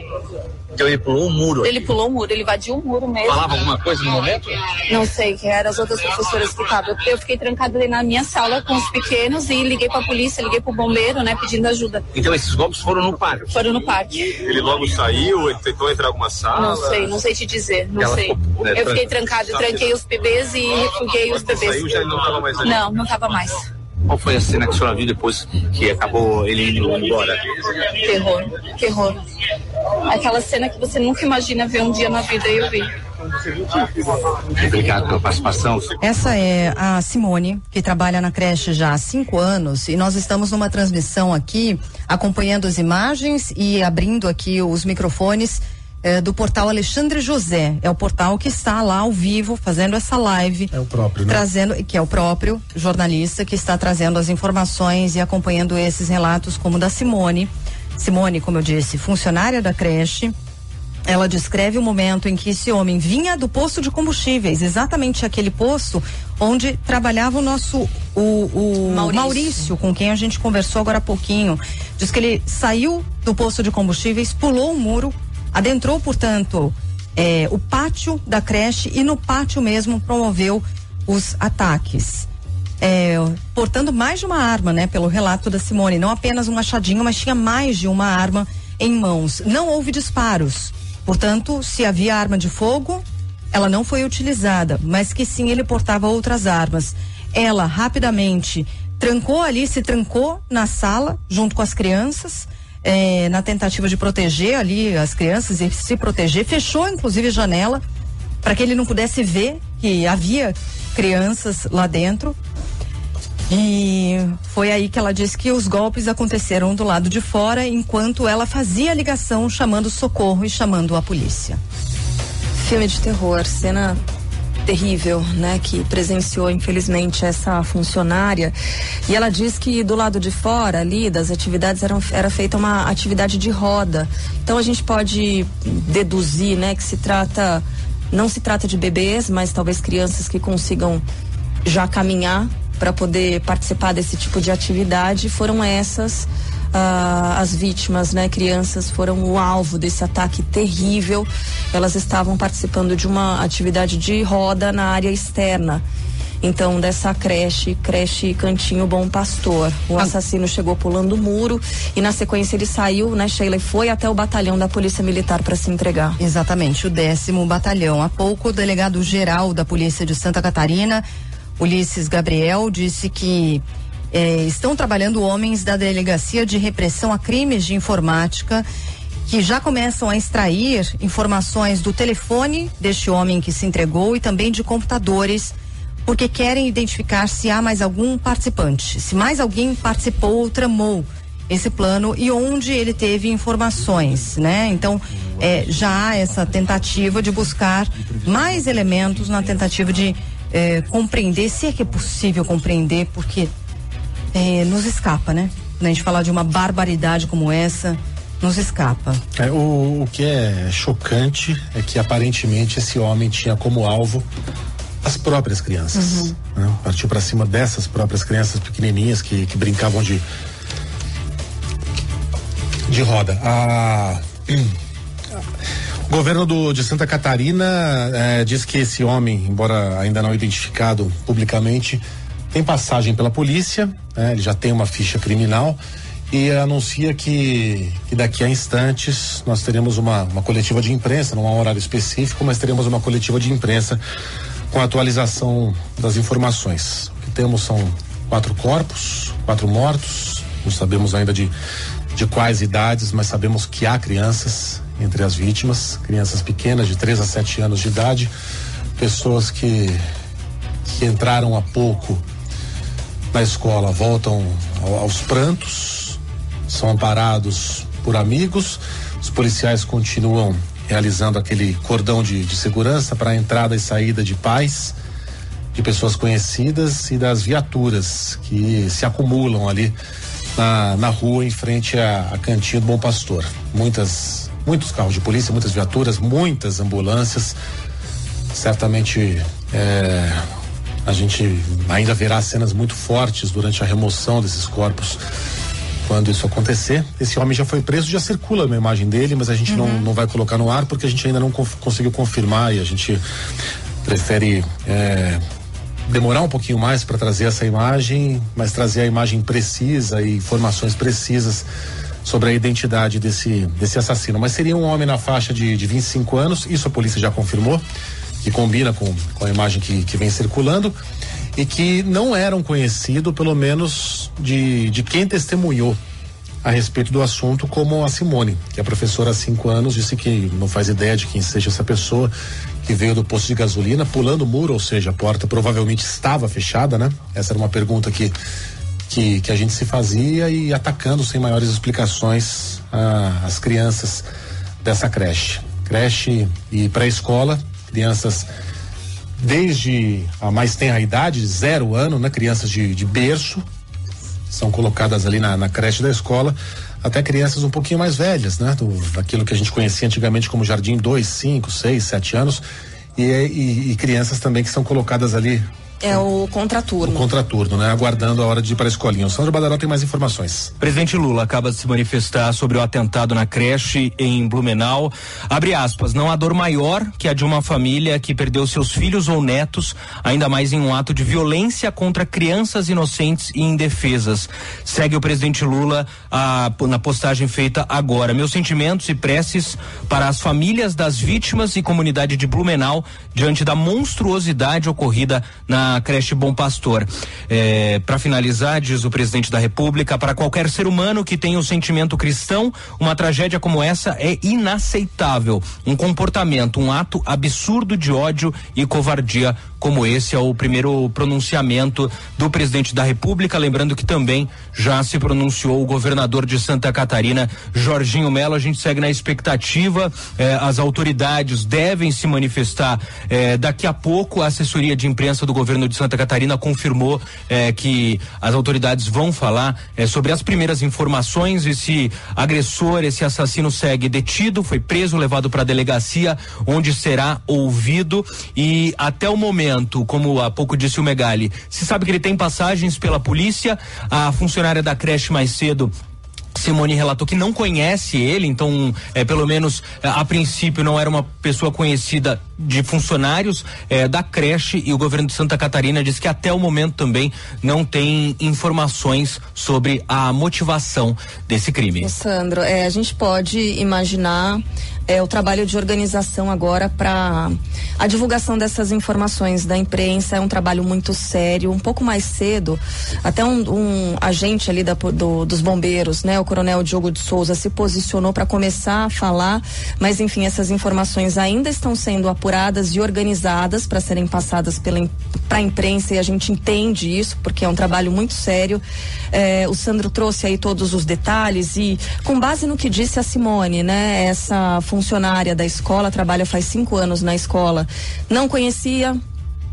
Então ele pulou um muro. Ele pulou o muro, ele invadiu o muro mesmo. Falava alguma coisa no momento? Não sei, que eram as outras professoras que estavam. Eu fiquei trancada ali na minha sala com os pequenos e liguei pra polícia, liguei pro bombeiro, né, pedindo ajuda. Então esses golpes foram no parque? Foram no parque. Ele logo saiu, ele tentou entrar em alguma sala? Não sei, não sei te dizer, não Ela sei. ficou, né, Eu fiquei tran- trancada, tranquei os bebês e refuguei os bebês. saiu, já não tava mais ali? Não, não tava mais. Qual foi a cena que a senhora viu depois que acabou ele indo embora? Terror, terror. Aquela cena que você nunca imagina ver um dia na vida e eu vi. Obrigado pela participação. Essa é a Simone, que trabalha na creche já há cinco anos, e nós estamos numa transmissão aqui, acompanhando as imagens e abrindo aqui os microfones eh, do portal Alexandre José. É o portal que está lá ao vivo, fazendo essa live. É o próprio, né? Trazendo, que é o próprio jornalista que está trazendo as informações e acompanhando esses relatos, como o da Simone. Simone, como eu disse, funcionária da creche. Ela descreve o momento em que esse homem vinha do posto de combustíveis, exatamente aquele posto onde trabalhava o nosso o, o Maurício. Maurício, com quem a gente conversou agora há pouquinho. Diz que ele saiu do posto de combustíveis, pulou o muro, adentrou, portanto, eh, o pátio da creche e no pátio mesmo promoveu os ataques. É, portando mais de uma arma, né? Pelo relato da Simone, não apenas um machadinho, mas tinha mais de uma arma em mãos. Não houve disparos. Portanto, se havia arma de fogo, ela não foi utilizada, mas que sim ele portava outras armas. Ela rapidamente trancou ali, se trancou na sala junto com as crianças. Eh, na tentativa de proteger ali as crianças e se proteger, fechou inclusive janela para que ele não pudesse ver que havia crianças lá dentro. E foi aí que ela disse que os golpes aconteceram do lado de fora, enquanto ela fazia a ligação chamando socorro e chamando a polícia. Filme de terror, cena terrível, né, que presenciou infelizmente essa funcionária. E ela diz que do lado de fora ali das atividades eram, era feita uma atividade de roda. Então a gente pode deduzir, né, que se trata não se trata de bebês, mas talvez crianças que consigam já caminhar para poder participar desse tipo de atividade. Foram essas ah, as vítimas, né? Crianças foram o alvo desse ataque terrível. Elas estavam participando de uma atividade de roda na área externa. Então, dessa creche, creche Cantinho Bom Pastor. O assassino chegou pulando o muro e, na sequência, ele saiu, né, Sheila, e foi até o batalhão da Polícia Militar para se entregar. Exatamente, o décimo batalhão. Há pouco, o delegado geral da Polícia de Santa Catarina, Ulisses Gabriel, disse que eh, estão trabalhando homens da Delegacia de Repressão a Crimes de Informática que já começam a extrair informações do telefone deste homem que se entregou e também de computadores, porque querem identificar se há mais algum participante, se mais alguém participou ou tramou esse plano e onde ele teve informações, né? Então, eh, já há essa tentativa de buscar mais elementos na tentativa de eh, compreender, se é que é possível compreender, porque eh, nos escapa, né? A gente falar de uma barbaridade como essa, nos escapa. É, o, o que é chocante é que aparentemente esse homem tinha como alvo as próprias crianças. né? Partiu para cima dessas próprias crianças pequenininhas que, que brincavam de de roda. A, o governo do, de Santa Catarina eh, diz que esse homem, embora ainda não identificado publicamente, tem passagem pela polícia, né? ele já tem uma ficha criminal e anuncia que, que daqui a instantes nós teremos uma, uma coletiva de imprensa, não há um horário específico, mas teremos uma coletiva de imprensa com a atualização das informações. O que temos são quatro corpos, quatro mortos, não sabemos ainda de, de quais idades, mas sabemos que há crianças entre as vítimas, crianças pequenas de 3 a 7 anos de idade, pessoas que, que entraram há pouco na escola voltam ao- aos prantos, são amparados por amigos, os policiais continuam realizando aquele cordão de, de segurança para a entrada e saída de pais, de pessoas conhecidas e das viaturas que se acumulam ali na, na rua em frente à, à cantinha do Bom Pastor. Muitas, muitos carros de polícia, muitas viaturas, muitas ambulâncias. Certamente é, a gente ainda verá cenas muito fortes durante a remoção desses corpos quando isso acontecer. Esse homem já foi preso, já circula uma imagem dele, mas a gente não, não vai colocar no ar porque a gente ainda não conseguiu confirmar e a gente prefere é, demorar um pouquinho mais para trazer essa imagem, mas trazer a imagem precisa e informações precisas sobre a identidade desse, desse assassino. Mas seria um homem na faixa de, de 25 anos, isso a polícia já confirmou, que combina com, com a imagem que, que vem circulando e que não era um conhecido, pelo menos, de, de quem testemunhou a respeito do assunto, como a Simone, que é professora há cinco anos, disse que não faz ideia de quem seja essa pessoa que veio do posto de gasolina, pulando o muro, ou seja, a porta provavelmente estava fechada, né? Essa era uma pergunta que, que, que a gente se fazia e atacando sem maiores explicações ah, as crianças dessa creche. Creche e pré-escola, crianças desde a mais tenra idade, zero ano, né? Crianças de, de berço, são colocadas ali na, na creche da escola, até crianças um pouquinho mais velhas, né? Do, daquilo que a gente conhecia antigamente como jardim 2, 5, 6, 7 anos. E, e, e crianças também que são colocadas ali É o contraturno. no contraturno, né? Aguardando a hora de ir para a escolinha. O Sandro Badaró tem mais informações. Presidente Lula acaba de se manifestar sobre o atentado na creche em Blumenau. Abre aspas, não há dor maior que a de uma família que perdeu seus filhos ou netos, ainda mais em um ato de violência contra crianças inocentes e indefesas. Segue o presidente Lula a- na postagem feita agora. Meus sentimentos e preces para as famílias das vítimas e comunidade de Blumenau diante da monstruosidade ocorrida na creche Bom Pastor. É, para finalizar, diz o presidente da República, para qualquer ser humano que tenha o sentimento cristão, uma tragédia como essa é inaceitável. Um comportamento, um ato absurdo de ódio e covardia como esse é o primeiro pronunciamento do presidente da República, lembrando que também já se pronunciou o governador de Santa Catarina, Jorginho Melo. A gente segue na expectativa, eh, as autoridades devem se manifestar eh, daqui a pouco. A assessoria de imprensa do governo de Santa Catarina confirmou eh, que as autoridades vão falar eh, sobre as primeiras informações. Esse agressor, esse assassino segue detido, foi preso, levado para a delegacia, onde será ouvido e até o momento, como há pouco disse o Megali, se sabe que ele tem passagens pela polícia. A funcionária da creche mais cedo Simone relatou que não conhece ele, então, é, pelo menos é, a princípio, não era uma pessoa conhecida de funcionários é, da creche e o governo de Santa Catarina diz que até o momento também não tem informações sobre a motivação desse crime. Sandro, é, a gente pode imaginar é, o trabalho de organização agora para a divulgação dessas informações da imprensa é um trabalho muito sério. Um pouco mais cedo, até um, um agente ali da, do- dos bombeiros, né, o Coronel Diogo de Souza, se posicionou para começar a falar, mas enfim, essas informações ainda estão sendo apuradas e organizadas para serem passadas para a imprensa e a gente entende isso porque é um trabalho muito sério. É, o Sandro trouxe aí todos os detalhes e com base no que disse a Simone, né, essa funcionária da escola trabalha faz cinco anos na escola, não conhecia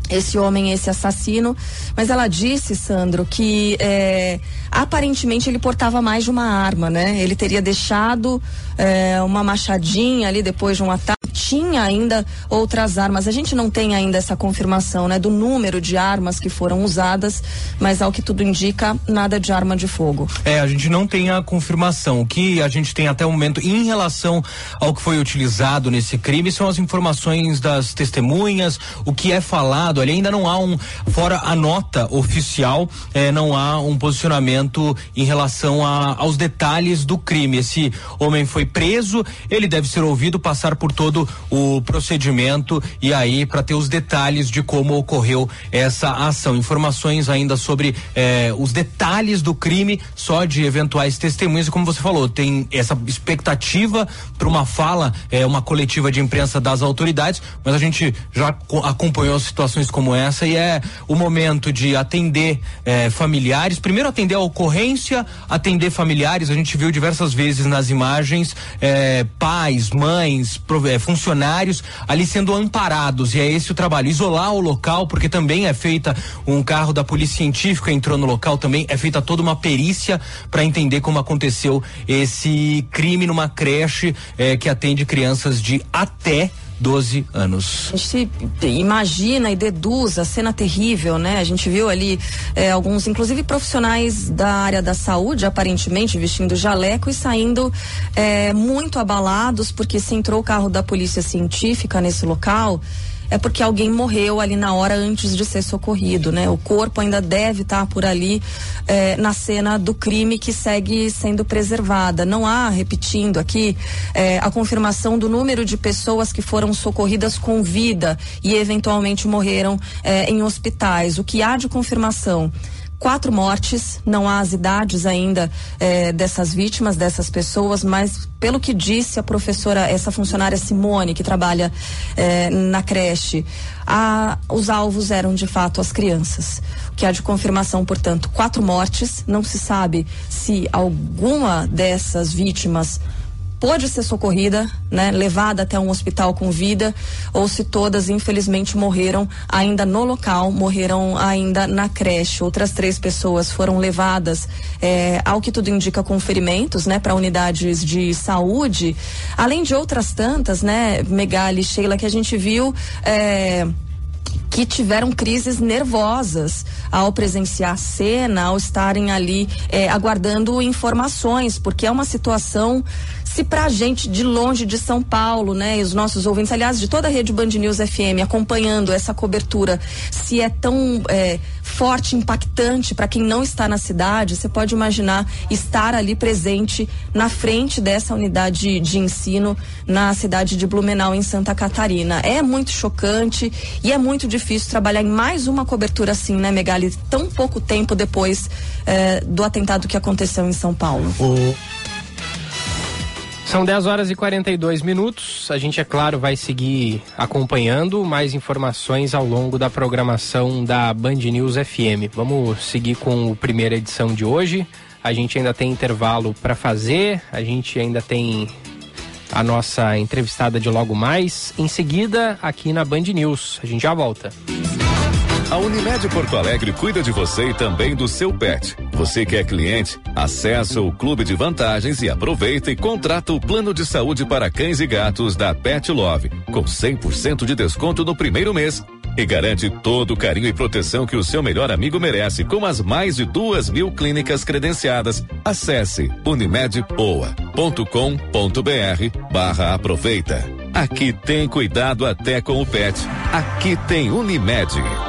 esse homem, esse assassino, mas ela disse, Sandro, que é, aparentemente ele portava mais de uma arma, né? Ele teria deixado é, uma machadinha ali depois de um ataque. Tinha ainda outras armas. A gente não tem ainda essa confirmação, né, do número de armas que foram usadas, mas ao que tudo indica, nada de arma de fogo. É, a gente não tem a confirmação. O que a gente tem até o momento em relação ao que foi utilizado nesse crime são as informações das testemunhas, o que é falado ali. Ainda não há um, fora a nota oficial, eh, não há um posicionamento em relação a- aos detalhes do crime. Esse homem foi preso, ele deve ser ouvido, passar por todo o procedimento e aí para ter os detalhes de como ocorreu essa ação. Informações ainda sobre eh, os detalhes do crime, só de eventuais testemunhas, e como você falou, tem essa expectativa para uma fala, eh, uma coletiva de imprensa das autoridades, mas a gente já co- acompanhou situações como essa e é o momento de atender eh, familiares, primeiro atender a ocorrência, atender familiares, a gente viu diversas vezes nas imagens eh, pais, mães, eh, funcionários ali sendo amparados. E é esse o trabalho, isolar o local, porque também é feita um carro da polícia científica entrou no local também, é feita toda uma perícia para entender como aconteceu esse crime numa creche eh, que atende crianças de até 12 anos. A gente imagina e deduz a cena terrível, né? A gente viu ali é, alguns, inclusive profissionais da área da saúde, aparentemente vestindo jaleco e saindo é, muito abalados, porque se entrou o carro da polícia científica nesse local é porque alguém morreu ali na hora antes de ser socorrido, né? O corpo ainda deve estar por ali eh, na cena do crime que segue sendo preservada. Não há, repetindo aqui, eh, a confirmação do número de pessoas que foram socorridas com vida e eventualmente morreram eh, em hospitais. O que há de confirmação quatro mortes, não há as idades ainda eh, dessas vítimas, dessas pessoas, mas pelo que disse a professora, essa funcionária Simone, que trabalha eh, na creche, a, os alvos eram de fato as crianças. O que há de confirmação, portanto, quatro mortes, não se sabe se alguma dessas vítimas pôde ser socorrida, né, levada até um hospital com vida, ou se todas, infelizmente, morreram ainda no local, morreram ainda na creche. Outras três pessoas foram levadas, eh, ao que tudo indica, com ferimentos, né, para unidades de saúde, além de outras tantas, né, Megali, Sheila, que a gente viu. Eh, que tiveram crises nervosas ao presenciar a cena, ao estarem ali eh, aguardando informações, porque é uma situação se pra gente de longe de São Paulo, né, e os nossos ouvintes, aliás, de toda a rede Band News FM, acompanhando essa cobertura, se é tão é, forte, impactante para quem não está na cidade, você pode imaginar estar ali presente na frente dessa unidade de ensino na cidade de Blumenau, em Santa Catarina. É muito chocante e é muito difícil trabalhar em mais uma cobertura assim, né, Megali, tão pouco tempo depois eh, do atentado que aconteceu em São Paulo. São 10 horas e 42 minutos. A gente, é claro, vai seguir acompanhando mais informações ao longo da programação da Band News FM. Vamos seguir com a primeira edição de hoje. A gente ainda tem intervalo para fazer, a gente ainda tem a nossa entrevistada de logo mais. Em seguida, aqui na Band News. A gente já volta. A Unimed Porto Alegre cuida de você e também do seu pet. Você que é cliente, acessa o clube de vantagens e aproveita e contrata o plano de saúde para cães e gatos da Pet Love, com 100% de desconto no primeiro mês. E garante todo o carinho e proteção que o seu melhor amigo merece, com as mais de duas mil clínicas credenciadas. Acesse unimedpoa.com.br barra aproveita. Aqui tem cuidado até com o pet. Aqui tem Unimed.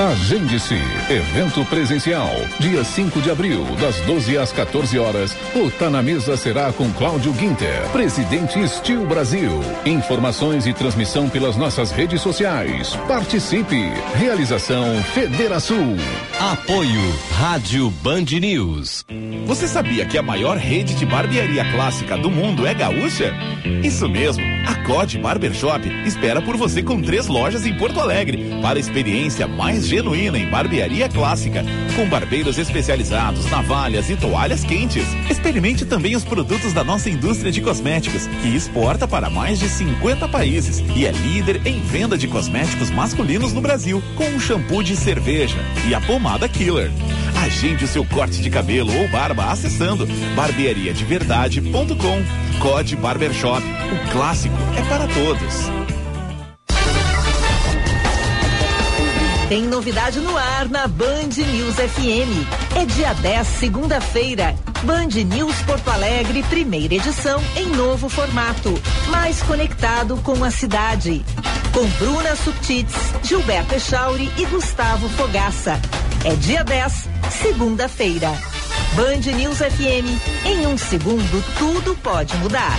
Agende-se. Evento presencial. Dia 5 de abril, das 12 às 14 horas. O Tá na Mesa será com Cláudio Guinter, presidente Steel Brasil. Informações e transmissão pelas nossas redes sociais. Participe. Realização Federação. Apoio Rádio Band News. Você sabia que a maior rede de barbearia clássica do mundo é gaúcha? Isso mesmo. A COD Barbershop espera por você com três lojas em Porto Alegre para a experiência mais genuína em barbearia clássica, com barbeiros especializados, navalhas e toalhas quentes. Experimente também os produtos da nossa indústria de cosméticos, que exporta para mais de 50 países e é líder em venda de cosméticos masculinos no Brasil, com o shampoo de cerveja e a pomada Killer. Agende o seu corte de cabelo ou barba acessando barbeariadeverdade.com. Code Barbershop. O clássico é para todos. Tem novidade no ar na Band News FM. É dia 10, segunda-feira. Band News Porto Alegre, primeira edição, em novo formato. Mais conectado com a cidade. Com Bruna Subtits, Gilberto Echauri e Gustavo Fogaça. É dia 10, segunda-feira. Band News FM. Em um segundo, tudo pode mudar.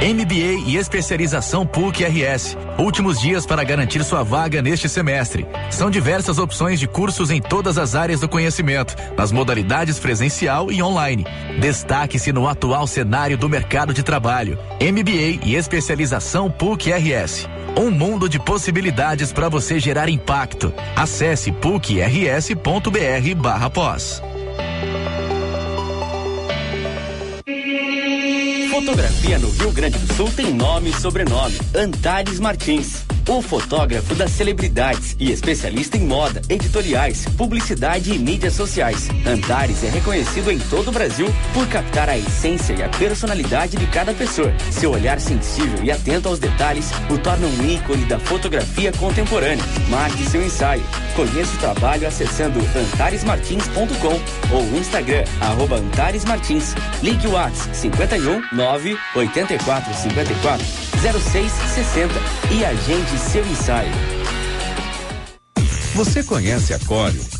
MBA e especialização PUC RS. Últimos dias para garantir sua vaga neste semestre. São diversas opções de cursos em todas as áreas do conhecimento, nas modalidades presencial e online. Destaque-se no atual cenário do mercado de trabalho. MBA e especialização PUC RS. Um mundo de possibilidades para você gerar impacto. Acesse pucrs.br/barra Fotografia no Rio Grande do Sul tem nome e sobrenome: Antares Martins. O fotógrafo das celebridades e especialista em moda, editoriais, publicidade e mídias sociais. Antares é reconhecido em todo o Brasil por captar a essência e a personalidade de cada pessoa. Seu olhar sensível e atento aos detalhes o torna um ícone da fotografia contemporânea. Marque seu ensaio. Conheça o trabalho acessando antaresmartins.com ou Instagram, arroba Antares Martins. Ligue o WhatsApp 51 9 84 54 0660 e agende seu ensaio. Você conhece a Cório?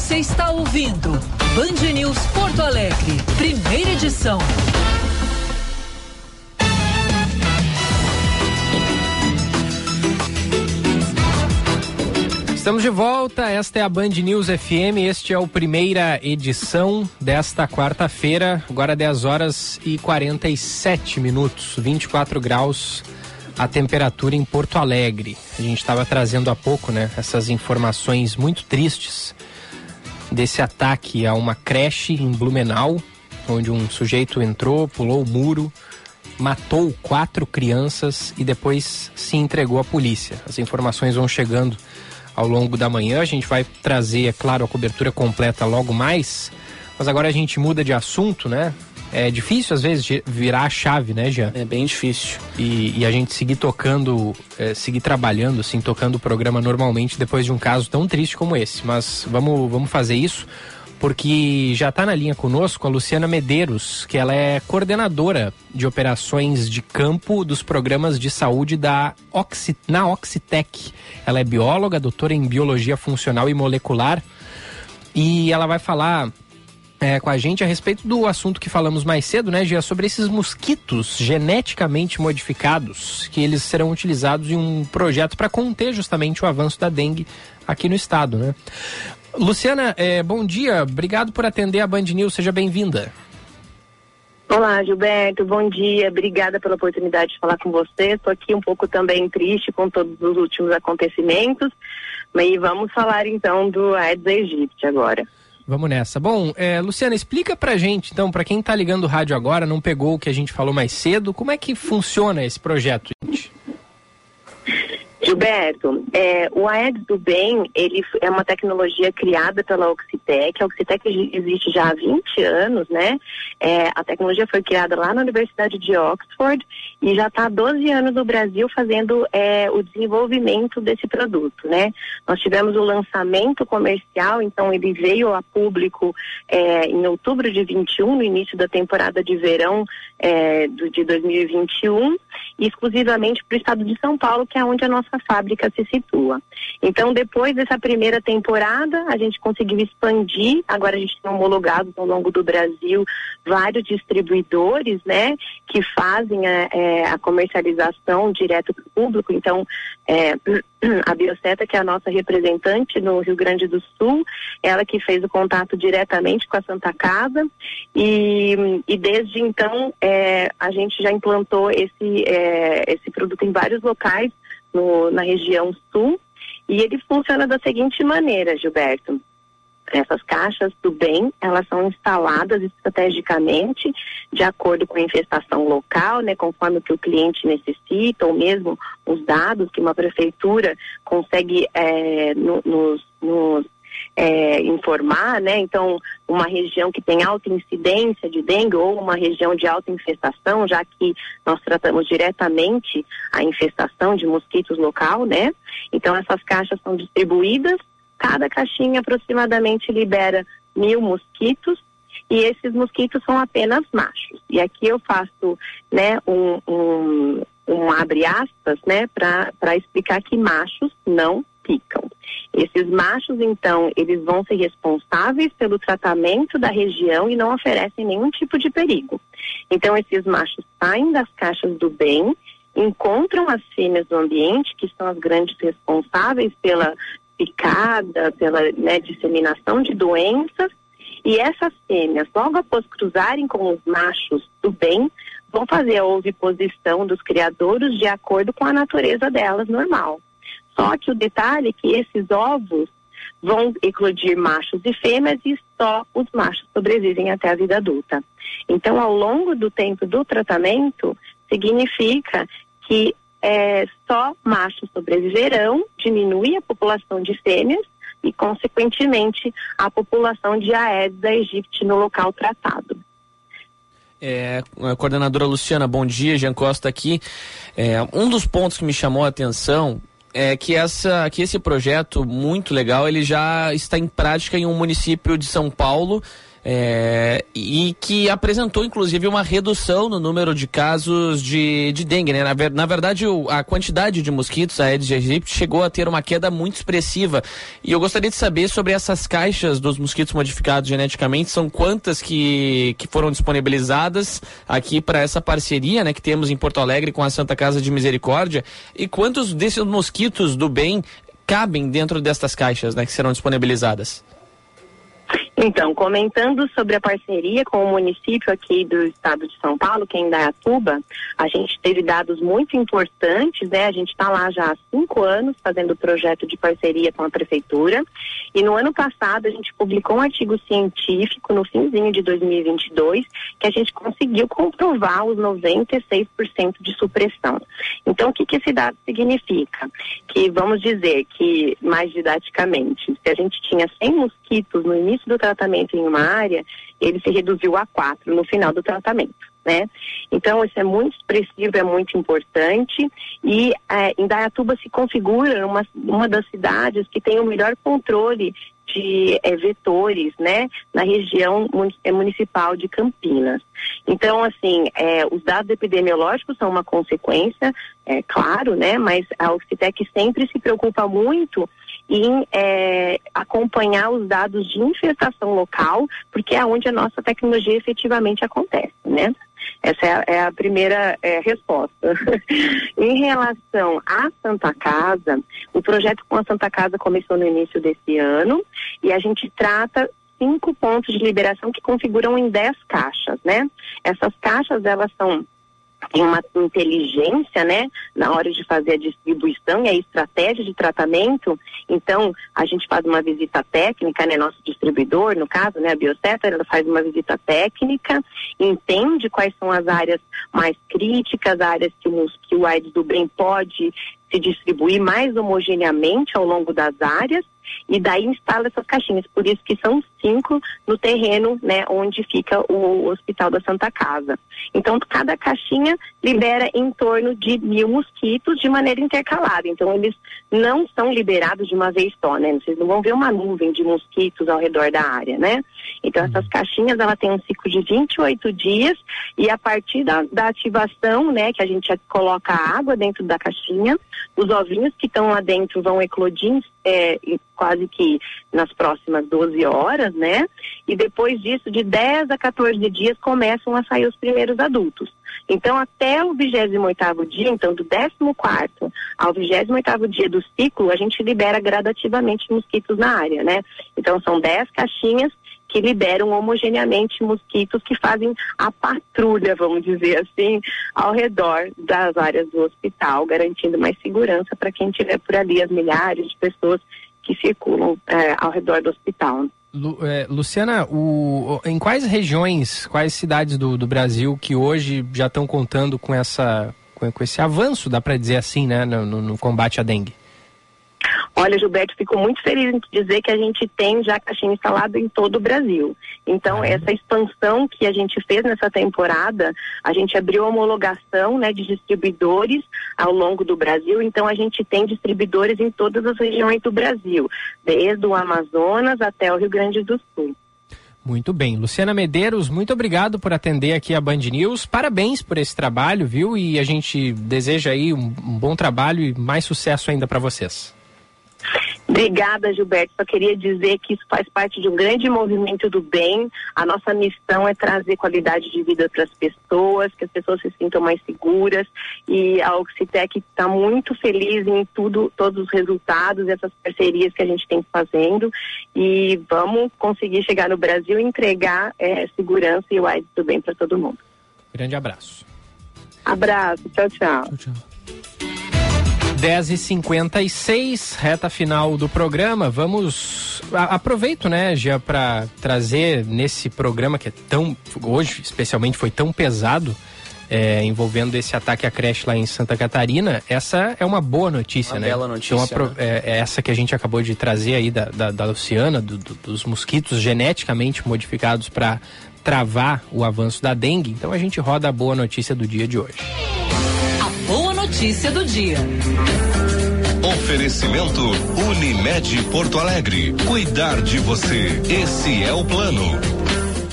Você está ouvindo Band News Porto Alegre, primeira edição. Estamos de volta, esta é a Band News FM, este é o primeira edição desta quarta-feira, agora 10 horas e 47 minutos, 24 graus a temperatura em Porto Alegre. A gente estava trazendo há pouco, né, essas informações muito tristes desse ataque a uma creche em Blumenau, onde um sujeito entrou, pulou o muro, matou quatro crianças e depois se entregou à polícia. As informações vão chegando ao longo da manhã. A gente vai trazer, é claro, a cobertura completa logo mais. Mas agora a gente muda de assunto, né? É difícil às vezes virar a chave, né, Jean? É bem difícil. E, e a gente seguir tocando, é, seguir trabalhando, assim, tocando o programa normalmente depois de um caso tão triste como esse. Mas vamos, vamos fazer isso porque já está na linha conosco a Luciana Medeiros, que ela é coordenadora de operações de campo dos programas de saúde da Oxi, na Oxitec. Ela é bióloga, doutora em biologia funcional e molecular, e ela vai falar é, com a gente a respeito do assunto que falamos mais cedo, né, Gia, sobre esses mosquitos geneticamente modificados, que eles serão utilizados em um projeto para conter justamente o avanço da dengue aqui no estado, né? Luciana, é, bom dia, obrigado por atender a Band News, seja bem-vinda. Olá, Gilberto, bom dia, obrigada pela oportunidade de falar com você. Estou aqui um pouco também triste com todos os últimos acontecimentos, mas vamos falar então do Aedes aegypti agora. Vamos nessa. Bom, é, Luciana, explica pra gente, então, para quem está ligando o rádio agora, não pegou o que a gente falou mais cedo, como é que funciona esse projeto, gente? Gilberto, é, o Aedes do Bem, ele é uma tecnologia criada pela Oxitec. A Oxitec existe já há 20 anos, né? É, a tecnologia foi criada lá na Universidade de Oxford e já está há 12 anos no Brasil fazendo é, o desenvolvimento desse produto, né? Nós tivemos o lançamento comercial, então ele veio a público é, em outubro de 21, no início da temporada de verão é, do, de 2021, exclusivamente para o estado de São Paulo, que é onde a nossa fábrica se situa. Então, depois dessa primeira temporada, a gente conseguiu expandir. Agora a gente tem homologado ao longo do Brasil vários distribuidores, né, que fazem a, é, a comercialização direto para o público. Então, é, a Bioceta, que é a nossa representante no Rio Grande do Sul, ela que fez o contato diretamente com a Santa Casa e, e desde então é, a gente já implantou esse, é, esse produto em vários locais no, na região sul E ele funciona da seguinte maneira, Gilberto. Essas caixas do bem, elas são instaladas estrategicamente de acordo com a infestação local, né, conforme o que o cliente necessita, ou mesmo os dados que uma prefeitura consegue é, no, nos, nos é, informar, né? Então, uma região que tem alta incidência de dengue ou uma região de alta infestação, já que nós tratamos diretamente a infestação de mosquitos local, né? Então, essas caixas são distribuídas, cada caixinha aproximadamente libera mil mosquitos e esses mosquitos são apenas machos. E aqui eu faço, né, um, um, um abre aspas, né, para explicar que machos não picam. Esses machos, então, eles vão ser responsáveis pelo tratamento da região e não oferecem nenhum tipo de perigo. Então, esses machos saem das caixas do bem, encontram as fêmeas do ambiente, que são as grandes responsáveis pela picada, pela né, disseminação de doenças, e essas fêmeas, logo após cruzarem com os machos do bem, vão fazer a oviposição dos criadouros de acordo com a natureza delas normal. Só que o detalhe é que esses ovos vão eclodir machos e fêmeas e só os machos sobrevivem até a vida adulta. Então, ao longo do tempo do tratamento, significa que é, só machos sobreviverão, diminui a população de fêmeas e, consequentemente, a população de Aedes aegypti no local tratado. É, coordenadora Luciana, bom dia, Jean Costa aqui. É, um dos pontos que me chamou a atenção é que, essa, que esse projeto muito legal, ele já está em prática em um município de São Paulo é, e que apresentou inclusive uma redução no número de casos de, de dengue. Né? Na, ver, na verdade, o, a quantidade de mosquitos, Aedes aegypti, chegou a ter uma queda muito expressiva. E eu gostaria de saber sobre essas caixas dos mosquitos modificados geneticamente, são quantas que, que foram disponibilizadas aqui para essa parceria né, que temos em Porto Alegre com a Santa Casa de Misericórdia e quantos desses mosquitos do bem cabem dentro destas caixas né, que serão disponibilizadas? Então, comentando sobre a parceria com o município aqui do estado de São Paulo, que é Indaiatuba, a gente teve dados muito importantes, né? A gente está lá já há cinco anos fazendo projeto de parceria com a prefeitura. E no ano passado a gente publicou um artigo científico no finzinho de 2022 que a gente conseguiu comprovar os 96% de supressão. Então, o que, que esse dado significa? Que vamos dizer que, mais didaticamente, se a gente tinha 100 mosquitos no início do tratamento em uma área, ele se reduziu a quatro no final do tratamento. Né? Então, isso é muito expressivo, é muito importante e é, Indaiatuba se configura uma, uma das cidades que tem o melhor controle de é, vetores, né, na região é, municipal de Campinas. Então, assim, é, os dados epidemiológicos são uma consequência, é claro, né, mas a Oxitec sempre se preocupa muito em é, acompanhar os dados de infestação local, porque é onde a nossa tecnologia efetivamente acontece, né? Essa é a, é a primeira é, resposta. em relação à Santa Casa, o projeto com a Santa Casa começou no início desse ano e a gente trata cinco pontos de liberação que configuram em dez caixas, né? Essas caixas, elas são tem uma inteligência, né, na hora de fazer a distribuição e a estratégia de tratamento. Então, a gente faz uma visita técnica, né, nosso distribuidor, no caso, né, a Bioceta, ela faz uma visita técnica, entende quais são as áreas mais críticas, áreas que o, que o AIDS do bem pode se distribuir mais homogeneamente ao longo das áreas e daí instala essas caixinhas. Por isso que são cinco no terreno, né, onde fica o Hospital da Santa Casa. Então, cada caixinha libera em torno de mil mosquitos de maneira intercalada. Então, eles não são liberados de uma vez só, né? Vocês não vão ver uma nuvem de mosquitos ao redor da área, né? Então, essas caixinhas, ela tem um ciclo de 28 dias e a partir da, da ativação, né, que a gente coloca água dentro da caixinha, os ovinhos que estão lá dentro vão eclodir é, quase que nas próximas 12 horas, né? E depois disso, de 10 a 14 dias, começam a sair os primeiros adultos. Então, até o 28 dia, então, do 14 ao 28 dia do ciclo, a gente libera gradativamente mosquitos na área, né? Então, são 10 caixinhas que liberam homogeneamente mosquitos que fazem a patrulha, vamos dizer assim, ao redor das áreas do hospital, garantindo mais segurança para quem estiver por ali, as milhares de pessoas que circulam é, ao redor do hospital. Lu, é, Luciana, o, em quais regiões, quais cidades do, do Brasil que hoje já estão contando com essa com, com esse avanço, dá para dizer assim, né, no, no, combate à dengue? Olha, Gilberto, fico muito feliz em dizer que a gente tem já caixinha instalado em todo o Brasil. Então, essa expansão que a gente fez nessa temporada, a gente abriu homologação né, de distribuidores ao longo do Brasil. Então, a gente tem distribuidores em todas as regiões do Brasil, desde o Amazonas até o Rio Grande do Sul. Muito bem. Luciana Medeiros, muito obrigado por atender aqui a Band News. Parabéns por esse trabalho, viu? E a gente deseja aí um, um bom trabalho e mais sucesso ainda para vocês. Obrigada, Gilberto. Só queria dizer que isso faz parte de um grande movimento do bem. A nossa missão é trazer qualidade de vida para as pessoas, que as pessoas se sintam mais seguras. E a Oxitec está muito feliz em tudo, todos os resultados, essas parcerias que a gente tem fazendo. E vamos conseguir chegar no Brasil e entregar é, segurança e o AIDS do bem para todo mundo. Grande abraço. Abraço. Tchau, tchau. tchau, tchau. 10h56, reta final do programa. Vamos. A, aproveito, né, já para trazer nesse programa que é tão. Hoje, especialmente, foi tão pesado. É, envolvendo esse ataque à creche lá em Santa Catarina, essa é uma boa notícia, uma né? Bela notícia. Então, né? é, essa que a gente acabou de trazer aí da, da, da Luciana, do, do, dos mosquitos geneticamente modificados para travar o avanço da dengue. Então a gente roda a boa notícia do dia de hoje. Notícia do dia. Oferecimento Unimed Porto Alegre. Cuidar de você. Esse é o plano.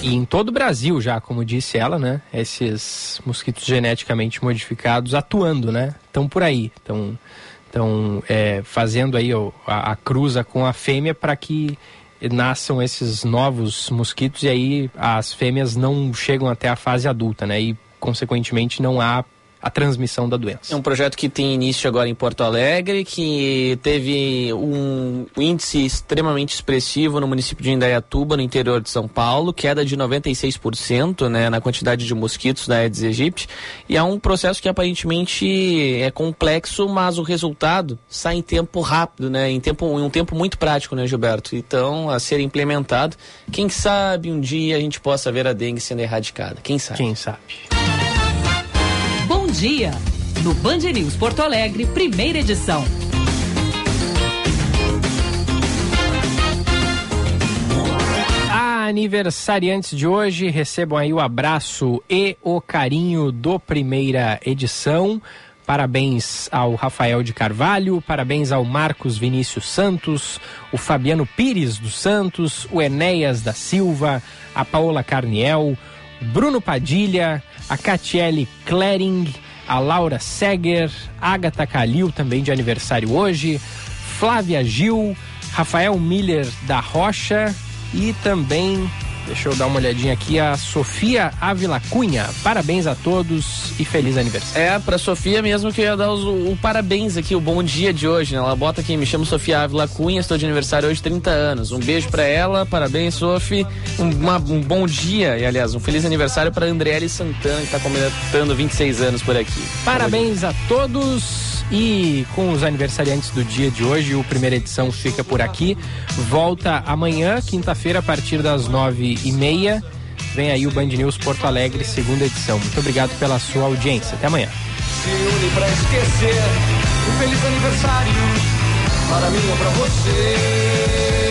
E em todo o Brasil já, como disse ela, né? Esses mosquitos geneticamente modificados atuando, né? Estão por aí. Estão estão é, fazendo aí ó, a, a, cruza com a fêmea para que nasçam esses novos mosquitos e aí as fêmeas não chegam até a fase adulta, né? E consequentemente não há a transmissão da doença. É um projeto que tem início agora em Porto Alegre, que teve um índice extremamente expressivo no município de Indaiatuba, no interior de São Paulo, queda de 96% né, na quantidade de mosquitos da Aedes aegypti, e é um processo que aparentemente é complexo, mas o resultado sai em tempo rápido, né, em, tempo, em um tempo muito prático, né, Gilberto? Então, a ser implementado, quem sabe um dia a gente possa ver a dengue sendo erradicada, quem sabe? Quem sabe? Dia, no Band News Porto Alegre, primeira edição. aniversariantes de hoje recebam aí o abraço e o carinho do primeira edição. Parabéns ao Rafael de Carvalho, parabéns ao Marcos Vinícius Santos, o Fabiano Pires dos Santos, o Enéas da Silva, a Paola Carniel, Bruno Padilha, a Catiele Klering, a Laura Seger, Agatha Calil, também de aniversário hoje, Flávia Gil, Rafael Miller da Rocha e também Deixa eu dar uma olhadinha aqui. A Sofia Ávila Cunha. Parabéns a todos e feliz aniversário. É, pra Sofia mesmo que eu ia dar os, o, o, parabéns aqui, o bom dia de hoje, né? Ela bota aqui, me chamo Sofia Ávila Cunha, estou de aniversário hoje, 30 anos. Um beijo pra ela, parabéns, Sofi. Um, uma, um bom dia e, aliás, um feliz aniversário pra Andriele Santana, que tá completando 26 anos por aqui. Parabéns a todos. E com os aniversariantes do dia de hoje, o primeira edição fica por aqui. Volta amanhã, quinta-feira, a partir das nove e meia. Vem aí o Band News Porto Alegre, segunda edição. Muito obrigado pela sua audiência. Até amanhã. Se une pra esquecer um feliz aniversário para mim ou pra você.